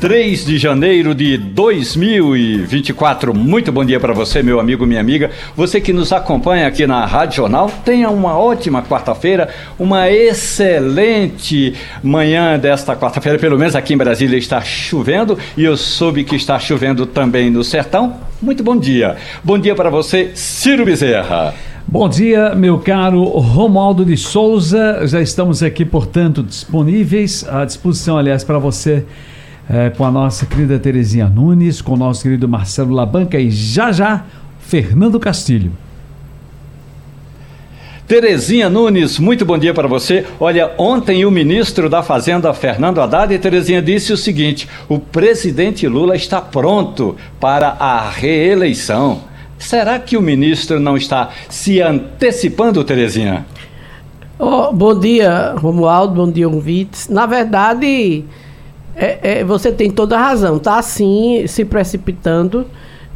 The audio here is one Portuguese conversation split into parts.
3 de janeiro de 2024. Muito bom dia para você, meu amigo, minha amiga. Você que nos acompanha aqui na Rádio Jornal, tenha uma ótima quarta-feira, uma excelente manhã desta quarta-feira. Pelo menos aqui em Brasília está chovendo e eu soube que está chovendo também no sertão. Muito bom dia. Bom dia para você, Ciro Bezerra. Bom dia, meu caro Romualdo de Souza. Já estamos aqui, portanto, disponíveis à disposição, aliás, para você é, com a nossa querida Terezinha Nunes, com o nosso querido Marcelo Labanca e já já Fernando Castilho. Terezinha Nunes, muito bom dia para você. Olha, ontem o ministro da Fazenda, Fernando Haddad, e Terezinha disse o seguinte: o presidente Lula está pronto para a reeleição. Será que o ministro não está se antecipando, Terezinha? Oh, bom dia, Romualdo, bom dia, ouvintes. Na verdade, é, é, você tem toda a razão. Está assim, se precipitando.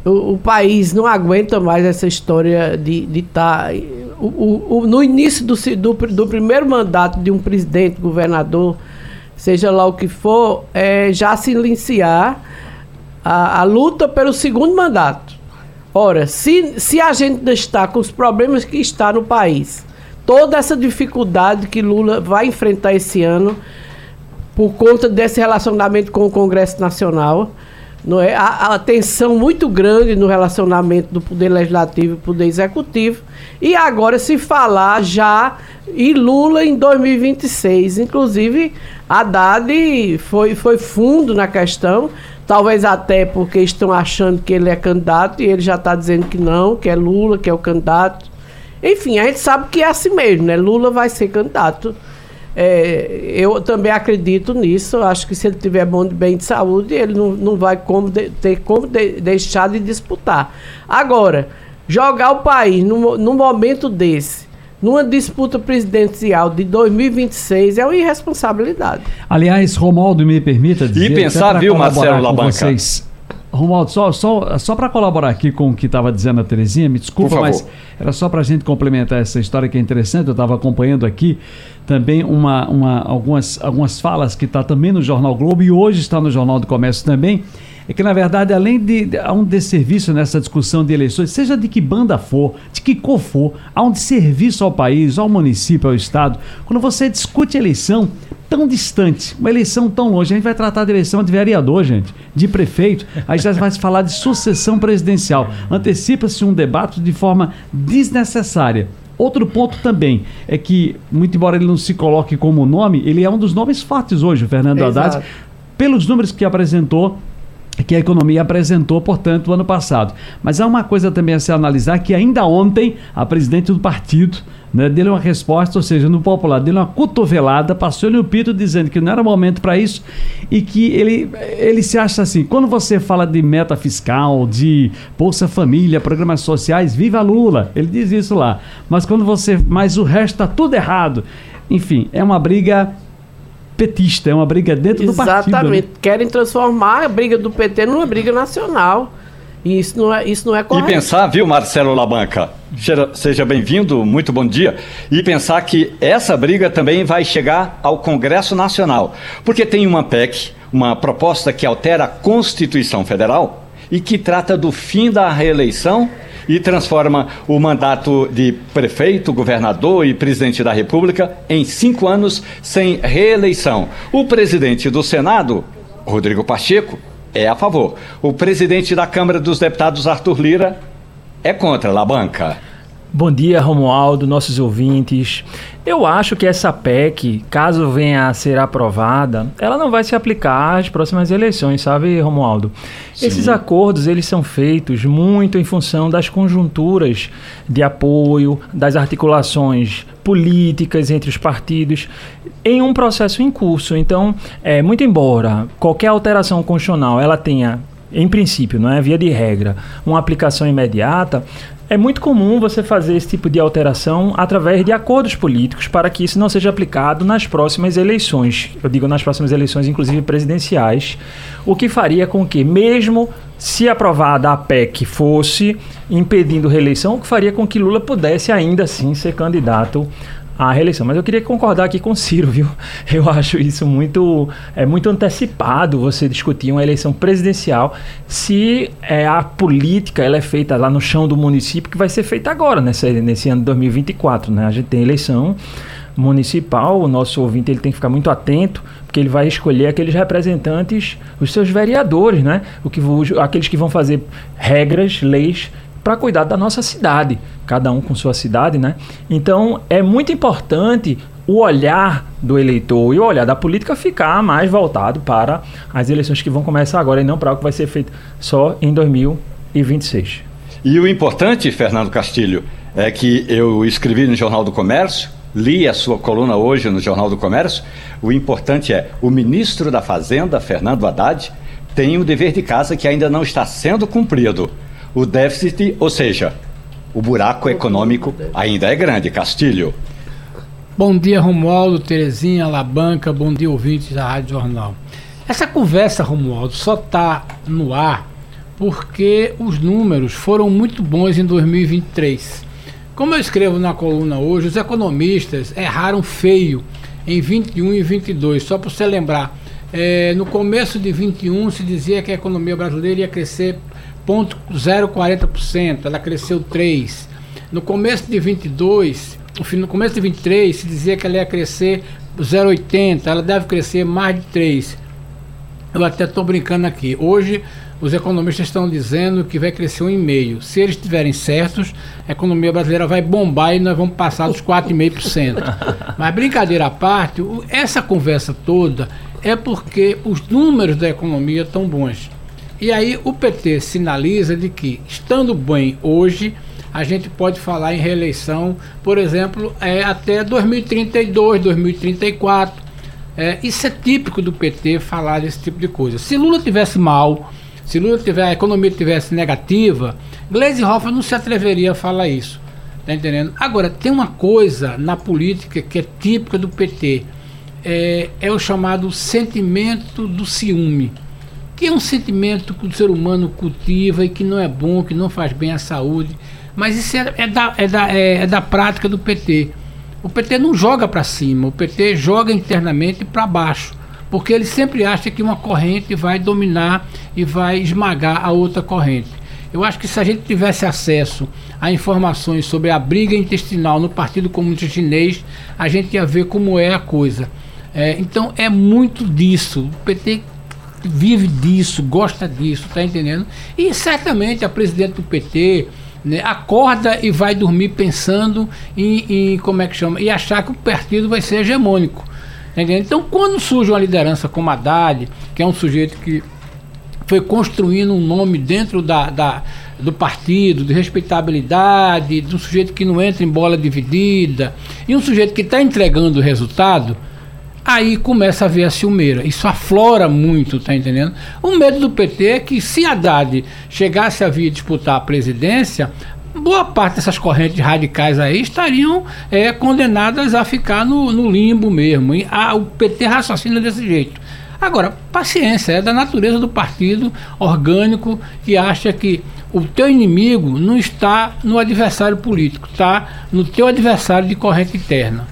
O, o, país não aguenta mais essa história de estar. Tá, no início do, do, do, primeiro mandato de um presidente, governador, seja lá o que for, é, já silenciar a, a luta pelo segundo mandato. Ora, se, se a gente destaca os problemas que está no país, toda essa dificuldade que Lula vai enfrentar esse ano, por conta desse relacionamento com o Congresso Nacional. Não é? a, tensão muito grande no relacionamento do Poder Legislativo e Poder Executivo. E agora se falar já em Lula em 2026. Inclusive, Haddad foi, foi fundo na questão, talvez até porque estão achando que ele é candidato e ele já está dizendo que não, que é Lula, que é o candidato. Enfim, a gente sabe que é assim mesmo, né? Lula vai ser candidato é, eu também acredito nisso. Acho que se ele tiver bom de bem de saúde, ele não, não vai como de, ter como de, deixar de disputar. Agora, jogar o país num, num momento desse, numa disputa presidencial de 2026, é uma irresponsabilidade. Aliás, Romualdo, me permita dizer. E pensar, viu, Marcelo Labanca? Vocês, Romualdo, só, só, só para colaborar aqui com o que estava dizendo a Terezinha, me desculpa, mas era só para a gente complementar essa história que é interessante. Eu estava acompanhando aqui também uma, uma, algumas, algumas falas que está também no Jornal Globo e hoje está no Jornal do Comércio também. É que, na verdade, além de, de há um desserviço nessa discussão de eleições, seja de que banda for, de que cor for, há um desserviço ao país, ao município, ao Estado. Quando você discute eleição, tão distante, uma eleição tão longe. A gente vai tratar de eleição de vereador, gente, de prefeito. Aí já vai se falar de sucessão presidencial. Antecipa-se um debate de forma desnecessária. Outro ponto também é que, muito embora ele não se coloque como nome, ele é um dos nomes fortes hoje, o Fernando Haddad, pelos números que apresentou que a economia apresentou, portanto, o ano passado. Mas há uma coisa também a se analisar que ainda ontem a presidente do partido né, deu uma resposta, ou seja, no popular, deu uma cotovelada, passou-lhe o pito dizendo que não era momento para isso e que ele, ele se acha assim, quando você fala de meta fiscal, de Bolsa Família, programas sociais, viva Lula, ele diz isso lá. Mas quando você, mas o resto está tudo errado. Enfim, é uma briga petista, é uma briga dentro Exatamente. do partido. Exatamente. Né? Querem transformar a briga do PT numa briga nacional. E isso não é, isso não é correto. E pensar, viu, Marcelo Labanca? Seja bem-vindo, muito bom dia. E pensar que essa briga também vai chegar ao Congresso Nacional. Porque tem uma PEC, uma proposta que altera a Constituição Federal e que trata do fim da reeleição e transforma o mandato de prefeito, governador e presidente da República em cinco anos sem reeleição. O presidente do Senado, Rodrigo Pacheco, é a favor. O presidente da Câmara dos Deputados, Arthur Lira, é contra a banca. Bom dia, Romualdo, nossos ouvintes. Eu acho que essa PEC, caso venha a ser aprovada, ela não vai se aplicar às próximas eleições, sabe, Romualdo? Sim. Esses acordos, eles são feitos muito em função das conjunturas de apoio, das articulações políticas entre os partidos, em um processo em curso. Então, é, muito embora qualquer alteração constitucional ela tenha em princípio, não é via de regra, uma aplicação imediata, é muito comum você fazer esse tipo de alteração através de acordos políticos para que isso não seja aplicado nas próximas eleições. Eu digo nas próximas eleições, inclusive presidenciais, o que faria com que, mesmo se aprovada a PEC fosse impedindo reeleição, o que faria com que Lula pudesse ainda assim ser candidato a reeleição. Mas eu queria concordar aqui com o Ciro, viu? Eu acho isso muito, é muito antecipado você discutir uma eleição presidencial se é, a política ela é feita lá no chão do município, que vai ser feita agora, nesse, nesse ano de 2024. Né? A gente tem eleição municipal, o nosso ouvinte ele tem que ficar muito atento, porque ele vai escolher aqueles representantes, os seus vereadores, né? O que, aqueles que vão fazer regras, leis para cuidar da nossa cidade, cada um com sua cidade, né? Então é muito importante o olhar do eleitor e o olhar da política ficar mais voltado para as eleições que vão começar agora e não para algo que vai ser feito só em 2026. E o importante, Fernando Castilho, é que eu escrevi no Jornal do Comércio, li a sua coluna hoje no Jornal do Comércio. O importante é o ministro da Fazenda, Fernando Haddad, tem o dever de casa que ainda não está sendo cumprido o déficit, ou seja, o buraco econômico ainda é grande. Castilho. Bom dia, Romualdo, Terezinha, Alabanca, bom dia, ouvintes da Rádio Jornal. Essa conversa, Romualdo, só está no ar porque os números foram muito bons em 2023. Como eu escrevo na coluna hoje, os economistas erraram feio em 21 e 22. Só para você lembrar, é, no começo de 21 se dizia que a economia brasileira ia crescer 0,040%, ela cresceu 3. No começo de 22, no começo de 23 se dizia que ela ia crescer 0,80, ela deve crescer mais de 3. Eu até estou brincando aqui. Hoje os economistas estão dizendo que vai crescer 1,5%. Se eles estiverem certos, a economia brasileira vai bombar e nós vamos passar dos 4,5%. Mas brincadeira à parte, essa conversa toda é porque os números da economia estão bons. E aí o PT sinaliza de que, estando bem hoje, a gente pode falar em reeleição, por exemplo, é, até 2032, 2034. É, isso é típico do PT falar desse tipo de coisa. Se Lula tivesse mal, se Lula tiver, a economia tivesse negativa, Gleisi Hoffmann não se atreveria a falar isso. Tá entendendo? Agora, tem uma coisa na política que é típica do PT. É, é o chamado sentimento do ciúme que é um sentimento que o ser humano cultiva e que não é bom, que não faz bem à saúde. Mas isso é, é da, é, da, é, é da prática do PT. O PT não joga para cima, o PT joga internamente para baixo, porque ele sempre acha que uma corrente vai dominar e vai esmagar a outra corrente. Eu acho que se a gente tivesse acesso a informações sobre a briga intestinal no Partido Comunista Chinês, a gente ia ver como é a coisa. É, então é muito disso. O PT vive disso, gosta disso, tá entendendo? E certamente a presidente do PT né, acorda e vai dormir pensando em, em, como é que chama, e achar que o partido vai ser hegemônico. Tá então, quando surge uma liderança como a Haddad, que é um sujeito que foi construindo um nome dentro da, da, do partido, de respeitabilidade, de um sujeito que não entra em bola dividida, e um sujeito que está entregando o resultado, Aí começa a ver a ciumeira. Isso aflora muito, tá entendendo? O medo do PT é que se Haddad chegasse a vir disputar a presidência, boa parte dessas correntes radicais aí estariam é, condenadas a ficar no, no limbo mesmo. E a, o PT raciocina desse jeito. Agora, paciência, é da natureza do partido orgânico que acha que o teu inimigo não está no adversário político, está no teu adversário de corrente interna.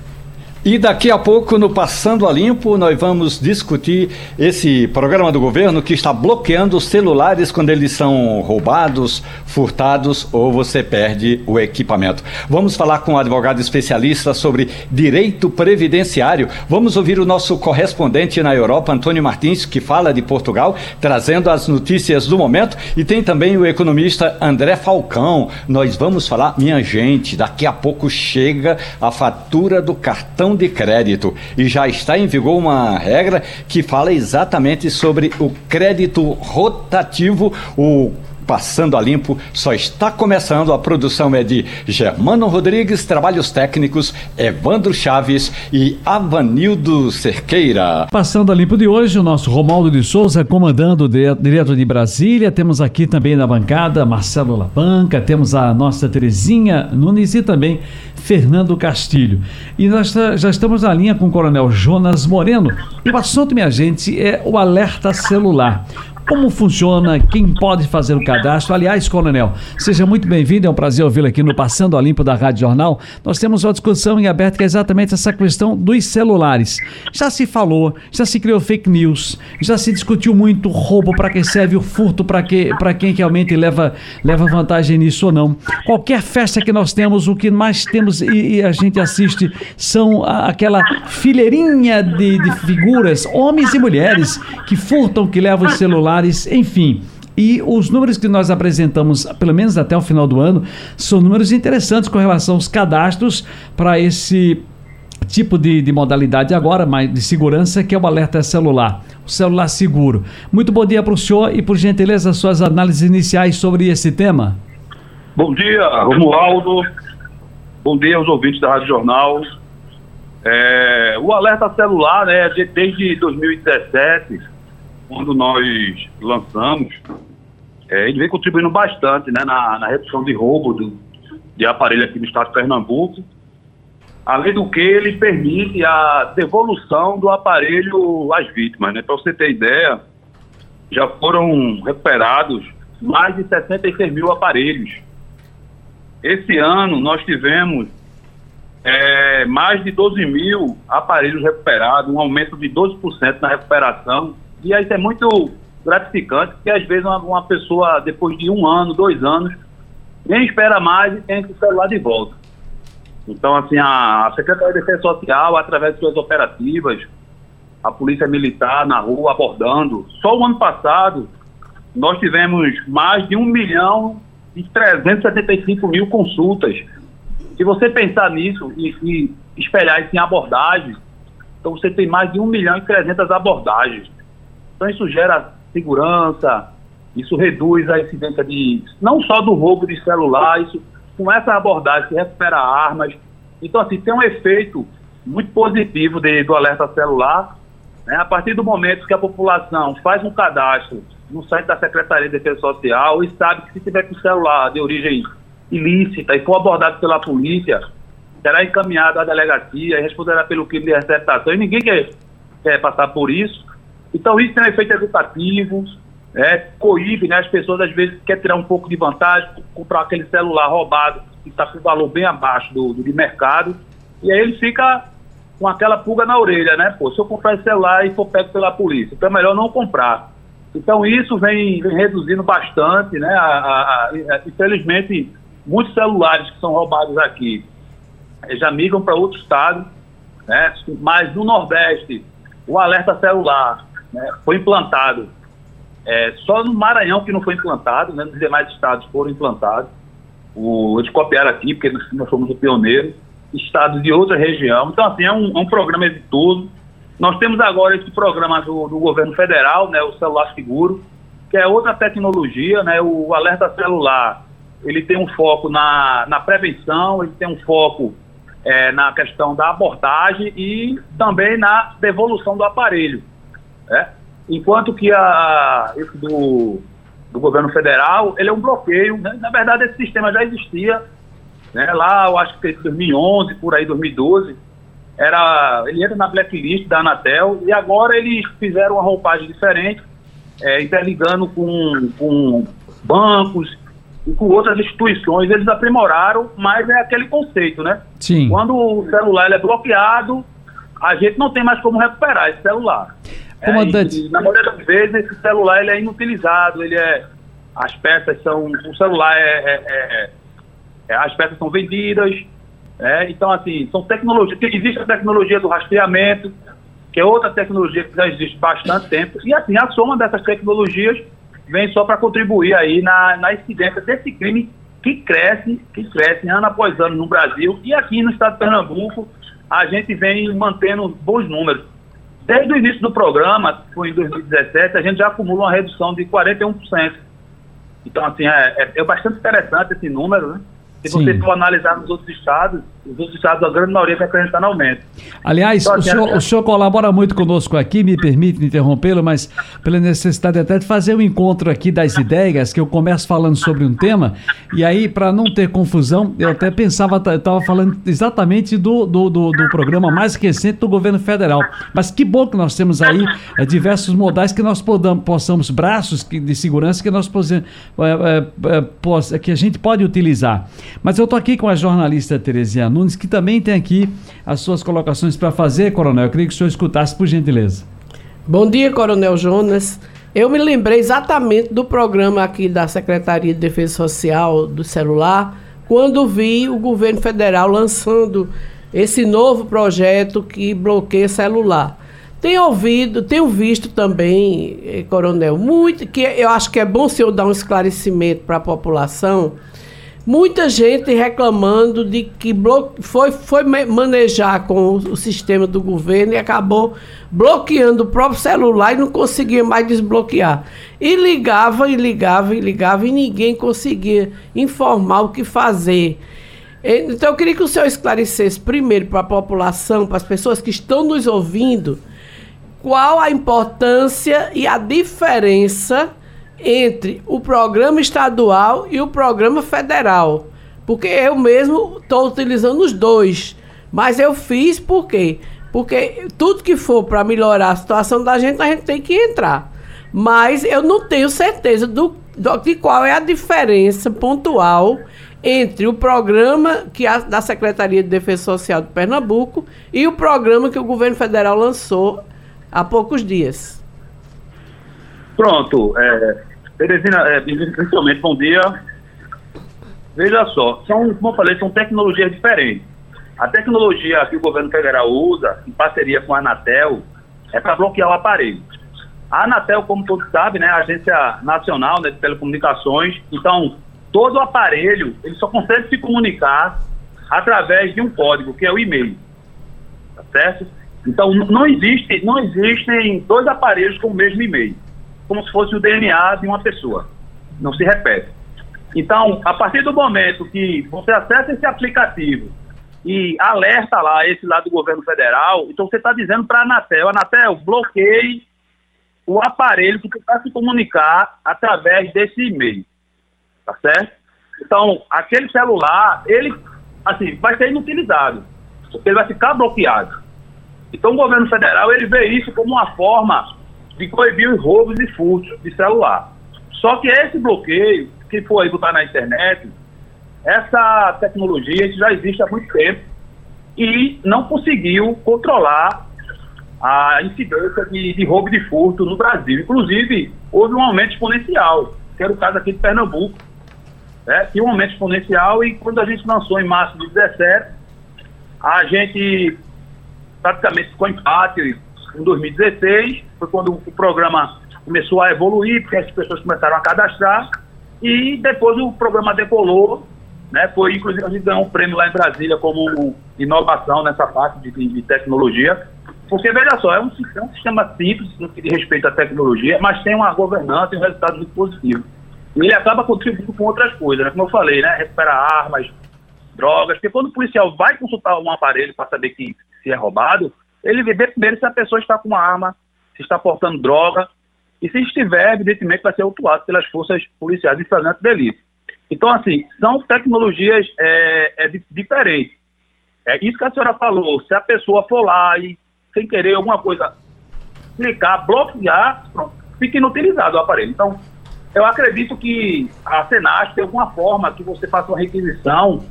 E daqui a pouco, no Passando a Limpo, nós vamos discutir esse programa do governo que está bloqueando os celulares quando eles são roubados, furtados ou você perde o equipamento. Vamos falar com um advogado especialista sobre direito previdenciário. Vamos ouvir o nosso correspondente na Europa, Antônio Martins, que fala de Portugal, trazendo as notícias do momento. E tem também o economista André Falcão. Nós vamos falar, minha gente, daqui a pouco chega a fatura do cartão cartão de crédito. E já está em vigor uma regra que fala exatamente sobre o crédito rotativo, o Passando a Limpo só está começando. A produção é de Germano Rodrigues, trabalhos técnicos, Evandro Chaves e Avanildo Cerqueira. Passando a Limpo de hoje, o nosso Romaldo de Souza comandando direto de Brasília. Temos aqui também na bancada Marcelo Labanca, temos a nossa Terezinha Nunes e também Fernando Castilho. E nós já estamos na linha com o Coronel Jonas Moreno. O assunto, minha gente, é o alerta celular. Como funciona? Quem pode fazer o cadastro? Aliás, Coronel, seja muito bem-vindo. É um prazer ouvi-lo aqui no Passando a Limpo da Rádio Jornal. Nós temos uma discussão em aberto que é exatamente essa questão dos celulares. Já se falou, já se criou fake news, já se discutiu muito roubo, para que serve o furto, para que, quem realmente leva, leva vantagem nisso ou não. Qualquer festa que nós temos, o que mais temos e, e a gente assiste são a, aquela fileirinha de, de figuras, homens e mulheres, que furtam, que levam o celular enfim. E os números que nós apresentamos, pelo menos até o final do ano, são números interessantes com relação aos cadastros para esse tipo de, de, modalidade agora, mas de segurança, que é o alerta celular, o celular seguro. Muito bom dia para o senhor e, por gentileza, suas análises iniciais sobre esse tema. Bom dia, Romualdo. Bom dia aos ouvintes da Rádio Jornal. É, o alerta celular, né, desde 2017 quando nós lançamos, é, ele vem contribuindo bastante né, na, na redução de roubo do, de aparelho aqui no estado de Pernambuco. Além do que, ele permite a devolução do aparelho às vítimas. Né? Para você ter ideia, já foram recuperados mais de 66 mil aparelhos. Esse ano nós tivemos é, mais de 12 mil aparelhos recuperados, um aumento de 12% na recuperação e isso é muito gratificante, porque às vezes uma, uma, pessoa, depois de um ano, dois anos, nem espera mais e tem o celular de volta. Então, assim, a, Secretaria de Defesa Social, através de suas operativas, a Polícia Militar na rua abordando, só o ano passado nós tivemos mais de 1 milhão e 375 mil consultas. Se você pensar nisso e, e espelhar isso em abordagens, então você tem mais de 1 milhão e 300 abordagens. Então isso gera segurança, isso reduz a incidência de não só do roubo de celular, isso com essa abordagem se recupera armas. Então assim tem um efeito muito positivo de, do alerta celular. Né? A partir do momento que a população faz um cadastro no site da Secretaria de Defesa Social e sabe que se tiver com celular de origem ilícita e for abordado pela polícia, será encaminhado à delegacia e responderá pelo crime de receptação. E ninguém quer, quer passar por isso. Então isso tem um efeito educativo, é, coíbe, né? As pessoas às vezes querem tirar um pouco de vantagem, comprar aquele celular roubado que está com valor bem abaixo do, do de mercado, e aí ele fica com aquela pulga na orelha, né? Pô, se eu comprar esse celular e for pego pela polícia, então é melhor não comprar. Então isso vem, vem reduzindo bastante, né? A, a, a, infelizmente, muitos celulares que são roubados aqui eh, já migram para outro estado, né? Mas no Nordeste, o alerta celular né, foi implantado. É, só no Maranhão que não foi implantado, né, nos demais estados foram implantados. O, eles copiaram aqui, porque nós somos o pioneiro, estados de outra região. Então, assim, é um, é um programa exitoso. Nós temos agora esse programa do, do, governo federal, né, o celular seguro, que é outra tecnologia, né, o alerta celular, ele tem um foco na, na prevenção, ele tem um foco é, na questão da abordagem e também na devolução do aparelho. Né? Enquanto que a, esse do, do governo federal, ele é um bloqueio. Né? Na verdade, esse sistema já existia. Né? Lá, eu acho que em 2011, por aí, 2012, era, ele entra na blacklist da Anatel e agora eles fizeram uma roupagem diferente, é, interligando com, com bancos e com outras instituições. Eles aprimoraram, mas é aquele conceito, né? Sim. Quando o celular é bloqueado, a gente não tem mais como recuperar esse celular. Comandante. É, e, na maioria das vezes, esse celular ele é inutilizado, ele é. As peças são. O celular é. é, é, é as peças são vendidas. É, então, assim, são tecnologias. Existe a tecnologia do rastreamento, que é outra tecnologia que já existe bastante tempo. E, assim, a soma dessas tecnologias vem só para contribuir aí na, na incidência desse crime que cresce, que cresce ano após ano no Brasil. E aqui no estado de Pernambuco, a gente vem mantendo bons números. Desde o início do programa, foi em 2017, a gente já acumula uma redução de 41%. Então, assim, é, é, é bastante interessante esse número, né? Se Sim. você for analisar nos outros estados, os outros estados, a grande maioria está apresentando aumento. Aliás, então, assim, o, senhor, o, senhor, colabora muito conosco aqui, me permite interrompê-lo, mas pela necessidade até de fazer um encontro aqui das ideias, que eu começo falando sobre um tema, e aí, para não ter confusão, eu até pensava, eu estava falando exatamente do, do, do, do, programa mais recente do governo federal. Mas que bom que nós temos aí é, diversos modais que nós podamos, possamos, braços de segurança que nós possamos, é, é, que a gente pode utilizar. Mas eu estou aqui com a jornalista Terezinha Nunes, que também tem aqui as suas colocações para fazer, Coronel. Eu queria que o senhor escutasse, por gentileza. Bom dia, Coronel Jonas. Eu me lembrei exatamente do programa aqui da Secretaria de Defesa Social do celular, quando vi o governo federal lançando esse novo projeto que bloqueia celular. Tenho ouvido, tenho visto também, eh, Coronel, muito que eu acho que é bom o senhor dar um esclarecimento para a população Muita gente reclamando de que foi, foi manejar com o sistema do governo e acabou bloqueando o próprio celular e não conseguia mais desbloquear. E ligava, e ligava, e ligava, e ninguém conseguia informar o que fazer. Então eu queria que o senhor esclarecesse primeiro para a população, para as pessoas que estão nos ouvindo, qual a importância e a diferença entre o programa estadual e o programa federal. Porque eu mesmo estou utilizando os dois. Mas eu fiz por quê? Porque tudo que for para melhorar a situação da gente, a gente tem que entrar. Mas eu não tenho certeza do, do, de qual é a diferença pontual entre o programa que a, da Secretaria de Defesa Social de Pernambuco e o programa que o governo federal lançou há poucos dias. Pronto. É, Teresina, é, inicialmente, bom dia. Veja só, são, como eu falei, são tecnologias diferentes. A tecnologia que o governo federal usa, em parceria com a Anatel, é para bloquear o aparelho. A Anatel, como todos sabem, né, é a Agência Nacional né, de Telecomunicações, então todo o aparelho ele só consegue se comunicar através de um código, que é o e-mail. Tá certo? Então não existe, não existem dois aparelhos com o mesmo e-mail como se fosse o DNA de uma pessoa. Não se repete. Então, a partir do momento que você acessa esse aplicativo e alerta lá esse lado do governo federal, então você está dizendo para a Anatel, Anatel, bloqueie o aparelho que vai se comunicar através desse e-mail. Tá certo? Então, aquele celular, ele, assim, vai ser inutilizado, porque ele vai ficar bloqueado. Então, o governo federal, ele vê isso como uma forma de coibir os roubos e furtos de celular. Só que esse bloqueio, que foi botar na internet, essa tecnologia já existe há muito tempo e não conseguiu controlar a incidência de, de roubo e de furto no Brasil. Inclusive, houve um aumento exponencial, que era o caso aqui de Pernambuco. Né? Tinha um aumento exponencial e quando a gente lançou em março de 2017, a gente praticamente ficou empate em 2016, foi quando o programa começou a evoluir, porque as pessoas começaram a cadastrar, e depois o programa decolou, né? Foi, inclusive, a gente ganhou um prêmio lá em Brasília como inovação nessa parte de, de tecnologia. Porque, veja só, é um, é um, sistema simples no que diz respeito à tecnologia, mas tem uma governança e um resultado muito positivo. E ele acaba contribuindo com outras coisas, né? Como eu falei, né? Recuperar armas, drogas, porque quando o policial vai consultar um aparelho para saber que se é roubado, ele vê primeiro se a pessoa está com uma arma, se está portando droga, e se estiver, evidentemente, vai ser autuado pelas forças policiais em flagrante delito. Então, assim, são tecnologias é, é, diferentes. É isso que a senhora falou. Se a pessoa for lá e, sem querer, alguma coisa, clicar, bloquear, pronto, fica inutilizado o aparelho. Então, eu acredito que a Senat tem alguma forma que você faça uma requisição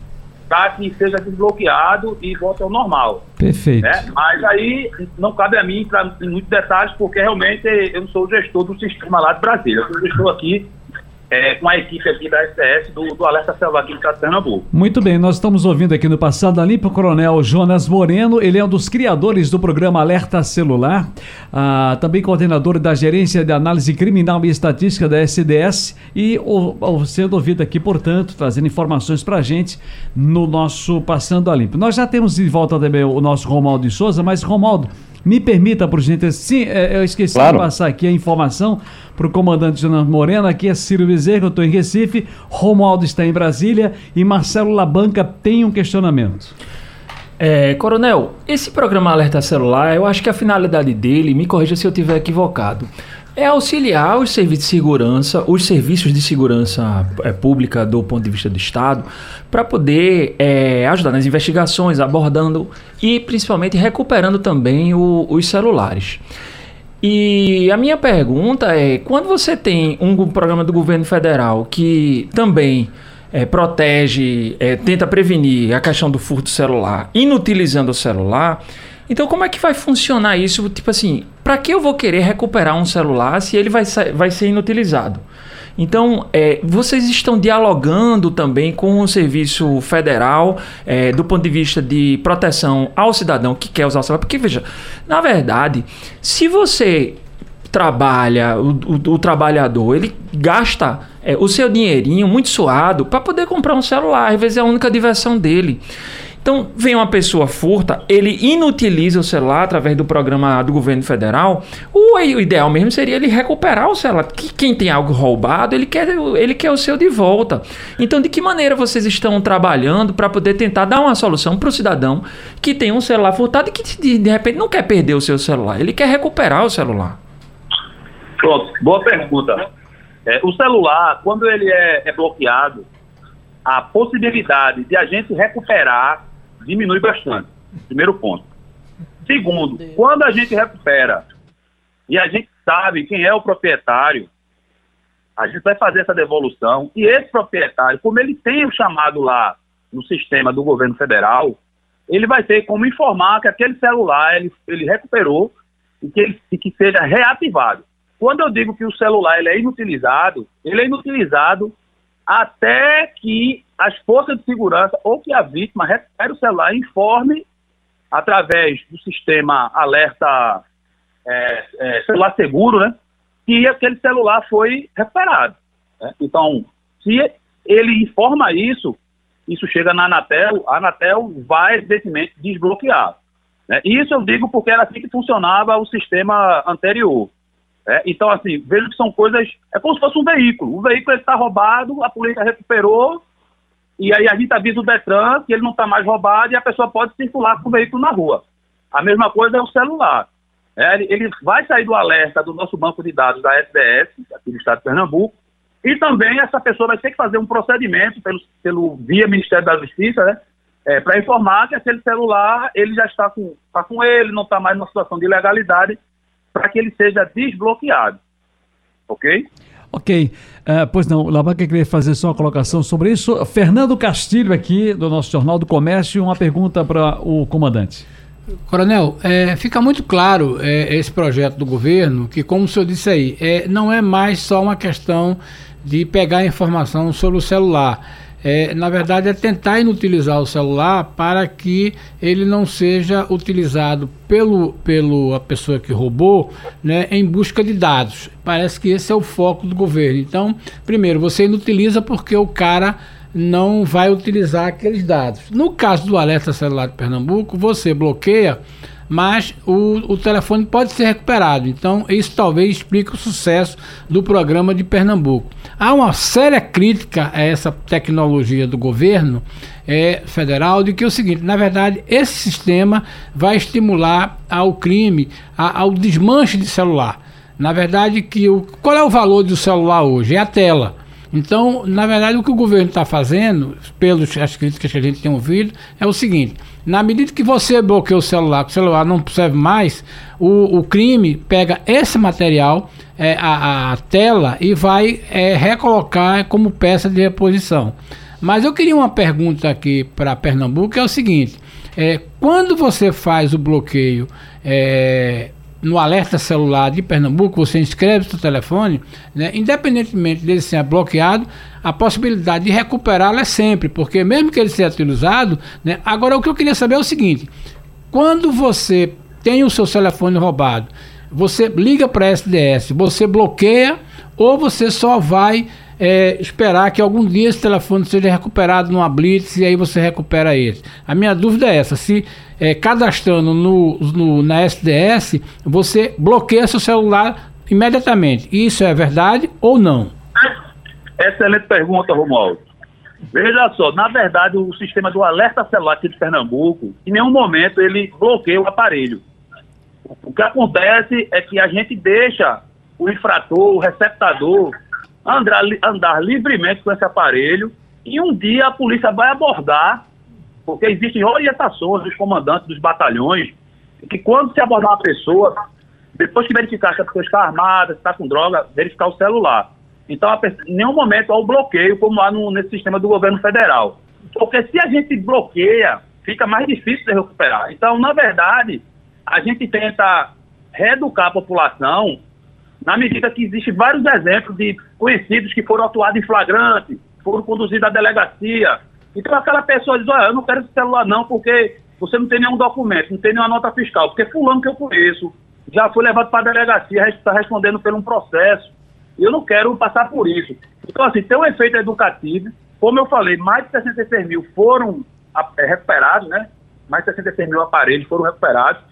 para que seja desbloqueado e volte ao normal. Perfeito. Né? Mas aí não cabe a mim entrar em muitos detalhes, porque realmente eu não sou o gestor do sistema lá de Brasília. Eu sou gestor aqui é, com a equipe aqui da STS do, do Alerta Celular aqui em Pernambuco. Muito bem, nós estamos ouvindo aqui no Passado Limpo o Coronel Jonas Moreno, ele é um dos criadores do programa Alerta Celular, ah, também coordenador da Gerência de Análise Criminal e Estatística da SDS e o, sendo ouvido aqui, portanto, trazendo informações para a gente no nosso Passando a Limpo. Nós já temos de volta também o nosso Romaldo de Souza, mas Romaldo, me permita, por gentileza, sim, é, eu esqueci claro. de passar aqui a informação para o comandante Jonas Moreno. Aqui é Ciro Bezerra, eu estou em Recife, Romualdo está em Brasília e Marcelo Labanca tem um questionamento. É, coronel, esse programa Alerta Celular, eu acho que a finalidade dele, me corrija se eu estiver equivocado, é auxiliar os serviços de segurança, os serviços de segurança é, pública do ponto de vista do Estado, para poder é, ajudar nas investigações, abordando e principalmente recuperando também o, os celulares. E a minha pergunta é: quando você tem um programa do governo federal que também é, protege, tenta prevenir a questão do furto celular, inutilizando o celular, então, como é que vai funcionar isso? Tipo assim, para que eu vou querer recuperar um celular se ele vai, vai ser inutilizado? Então, é, vocês estão dialogando também com o serviço federal é, do ponto de vista de proteção ao cidadão que quer usar o celular? Porque, veja, na verdade, se você trabalha, o, o, o trabalhador, ele gasta é, o seu dinheirinho muito suado para poder comprar um celular, às vezes é a única diversão dele. Então, vem uma pessoa furta, ele inutiliza o celular através do programa do governo federal. O ideal mesmo seria ele recuperar o celular. Que quem tem algo roubado, ele quer, ele quer o seu de volta. Então, de que maneira vocês estão trabalhando para poder tentar dar uma solução para o cidadão que tem um celular furtado e que de, repente não quer perder o seu celular, ele quer recuperar o celular? Pronto, boa pergunta. É, o celular, quando ele é, é bloqueado, a possibilidade de a gente recuperar diminui bastante. Primeiro ponto. Segundo, quando a gente recupera e a gente sabe quem é o proprietário, a gente vai fazer essa devolução e esse proprietário, como ele tem o chamado lá no sistema do governo federal, ele vai ter como informar que aquele celular ele, ele recuperou e que, ele, e que seja reativado. Quando eu digo que o celular ele é inutilizado, ele é inutilizado até que as forças de segurança ou que a vítima recupere o celular e informe através do sistema alerta é, é, celular seguro, né, que aquele celular foi recuperado. Né? Então, se ele informa isso, isso chega na Anatel, a Anatel vai, evidentemente, desbloquear. Né? Isso eu digo porque era assim que funcionava o sistema anterior. É, então, assim, vejo que são coisas. É como se fosse um veículo. O veículo está roubado, a polícia recuperou, e aí a gente avisa o Detran que ele não está mais roubado e a pessoa pode circular com o veículo na rua. A mesma coisa é o celular. É, ele, vai sair do alerta do nosso banco de dados da SDS, aqui do estado de Pernambuco, e também essa pessoa vai ter que fazer um procedimento pelo, pelo via Ministério da Justiça, né? É, para informar que aquele celular ele já está com, está com ele, não está mais numa situação de ilegalidade para que ele seja desbloqueado. Ok? Ok. Uh, pois não, o Labanca queria fazer só uma colocação sobre isso. Fernando Castilho, aqui do nosso Jornal do Comércio, uma pergunta para o comandante. Coronel, é, fica muito claro é, esse projeto do governo que, como o senhor disse aí, é, não é mais só uma questão de pegar informação sobre o celular é, na verdade, é tentar inutilizar o celular para que ele não seja utilizado pelo, pelo a pessoa que roubou né, em busca de dados. Parece que esse é o foco do governo. Então, primeiro, você inutiliza porque o cara não vai utilizar aqueles dados. No caso do alerta celular de Pernambuco, você bloqueia mas o, o telefone pode ser recuperado. Então, isso talvez explique o sucesso do programa de Pernambuco. Há uma séria crítica a essa tecnologia do governo é, federal de que é o seguinte, na verdade, esse sistema vai estimular ao crime, a, ao desmanche de celular. Na verdade, que o, qual é o valor do celular hoje? É a tela. Então, na verdade, o que o governo está fazendo, pelas críticas que a gente tem ouvido, é o seguinte: na medida que você bloqueia o celular, que o celular não serve mais, o, o crime pega esse material, é, a, a, tela, e vai é, recolocar como peça de reposição. Mas eu queria uma pergunta aqui para Pernambuco, é o seguinte: é, quando você faz o bloqueio é, no alerta celular de Pernambuco, você inscreve seu telefone, né, independentemente dele ser bloqueado, a possibilidade de recuperá-lo é sempre, porque mesmo que ele seja utilizado, né, agora o que eu queria saber é o seguinte: quando você tem o seu telefone roubado, você liga para a SDS, você bloqueia ou você só vai é, esperar que algum dia esse telefone seja recuperado numa blitz e aí você recupera ele. A minha dúvida é essa: se é, cadastrando no, no, na SDS, você bloqueia seu celular imediatamente. Isso é verdade ou não? Excelente pergunta, Romualdo. Veja só, na verdade, o sistema do alerta celular aqui de Pernambuco, em nenhum momento ele bloqueia o aparelho. O que acontece é que a gente deixa o infrator, o receptador, andar, andar livremente com esse aparelho e um dia a polícia vai abordar, porque existem orientações dos comandantes dos batalhões, que quando se abordar uma pessoa, depois que verificar que a pessoa está armada, está com droga, verificar o celular. Então, em nenhum momento há o bloqueio, como há no, nesse sistema do governo federal. Porque se a gente bloqueia, fica mais difícil de recuperar. Então, na verdade, a gente tenta reeducar a população na medida que existem vários exemplos de conhecidos que foram atuados em flagrante, foram conduzidos à delegacia. Então aquela pessoa diz, olha, eu não quero esse celular não, porque você não tem nenhum documento, não tem nenhuma nota fiscal, porque fulano que eu conheço já foi levado para a delegacia, está respondendo por um processo. Eu não quero passar por isso. Então, assim, tem um efeito educativo. Como eu falei, mais de 66 mil foram é, recuperados, né? Mais de 66 mil aparelhos foram recuperados.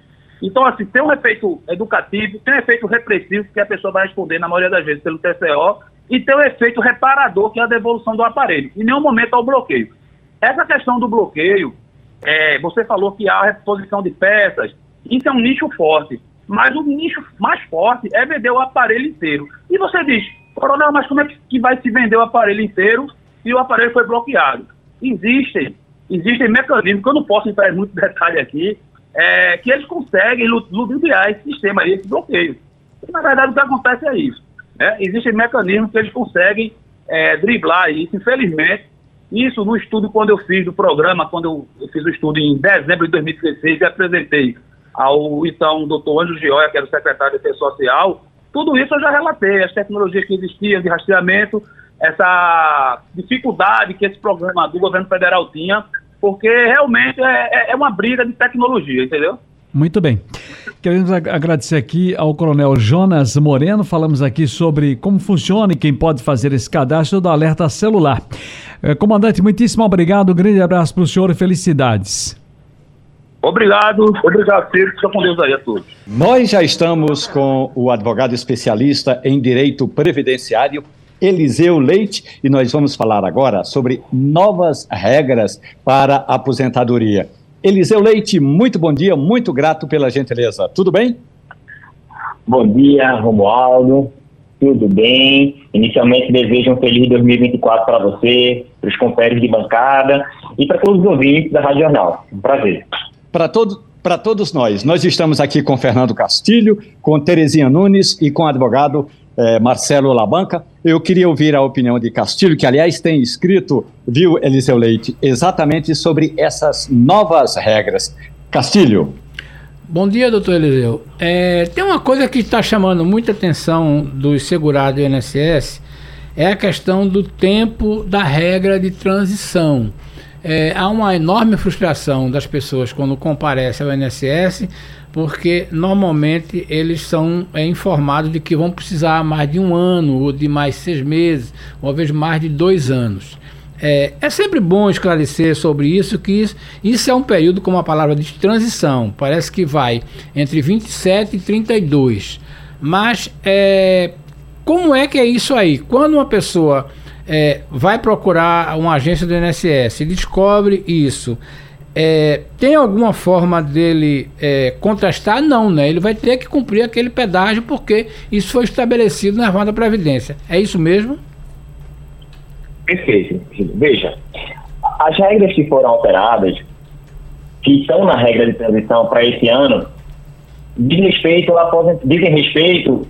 Então, assim, tem um efeito educativo, tem um efeito repressivo, que a pessoa vai responder, na maioria das vezes, pelo TCO, e tem um efeito reparador, que é a devolução do aparelho. Em nenhum momento há o bloqueio. Essa questão do bloqueio, é, você falou que há reposição de peças, isso é um nicho forte. Mas o nicho mais forte é vender o aparelho inteiro. E você diz, coronel, mas como é que vai se vender o aparelho inteiro se o aparelho foi bloqueado? Existem, existem mecanismos, que eu não posso entrar em muito detalhe aqui, é, que eles conseguem ludibriar esse sistema esse bloqueio. E, na verdade, o que acontece é isso. Né? Existem mecanismos que eles conseguem é, driblar isso. Infelizmente, isso no estudo quando eu fiz do programa, quando eu, eu fiz o estudo em dezembro de 2016 e apresentei ao então doutor Anjo Gioia, que era o secretário de Defesa Social, tudo isso eu já relatei, as tecnologias que existiam de rastreamento, essa dificuldade que esse programa do governo federal tinha porque realmente é, é, é uma briga de tecnologia, entendeu? Muito bem. Queremos agradecer aqui ao Coronel Jonas Moreno. Falamos aqui sobre como funciona e quem pode fazer esse cadastro do alerta celular. Eh, comandante, muitíssimo obrigado. Um grande abraço para o senhor e felicidades. Obrigado, obrigado, Ciro. Fica com Deus aí a todos. Nós já estamos com o advogado especialista em direito previdenciário, Eliseu Leite e nós vamos falar agora sobre novas regras para a aposentadoria. Eliseu Leite, muito bom dia, muito grato pela gentileza. Tudo bem? Bom dia, Romualdo. Tudo bem? Inicialmente desejo um feliz 2024 para você, para os companheiros de bancada e para todos os ouvintes da Rádio Jornal. Um prazer. Para todo, para todos nós. Nós estamos aqui com Fernando Castilho, com Terezinha Nunes e com o advogado eh, Marcelo Labanca. Eu queria ouvir a opinião de Castilho, que aliás tem escrito, viu, Eliseu Leite, exatamente sobre essas novas regras. Castilho. Bom dia, doutor Eliseu. É, tem uma coisa que está chamando muita atenção dos segurados do INSS, é a questão do tempo da regra de transição. É, há uma enorme frustração das pessoas quando comparecem ao INSS porque normalmente eles são é, informados de que vão precisar mais de um ano, ou de mais seis meses, ou vezes mais de dois anos. É, é sempre bom esclarecer sobre isso, que isso, isso é um período, como a palavra de transição, parece que vai entre 27 e 32. Mas é, como é que é isso aí? Quando uma pessoa é, vai procurar uma agência do INSS e descobre isso, é, tem alguma forma dele é, contestar? Não, né? Ele vai ter que cumprir aquele pedágio porque isso foi estabelecido na Armada Previdência. É isso mesmo? Perfeito. Veja, as regras que foram alteradas, que estão na regra de transição para esse ano, dizem respeito, dizem respeito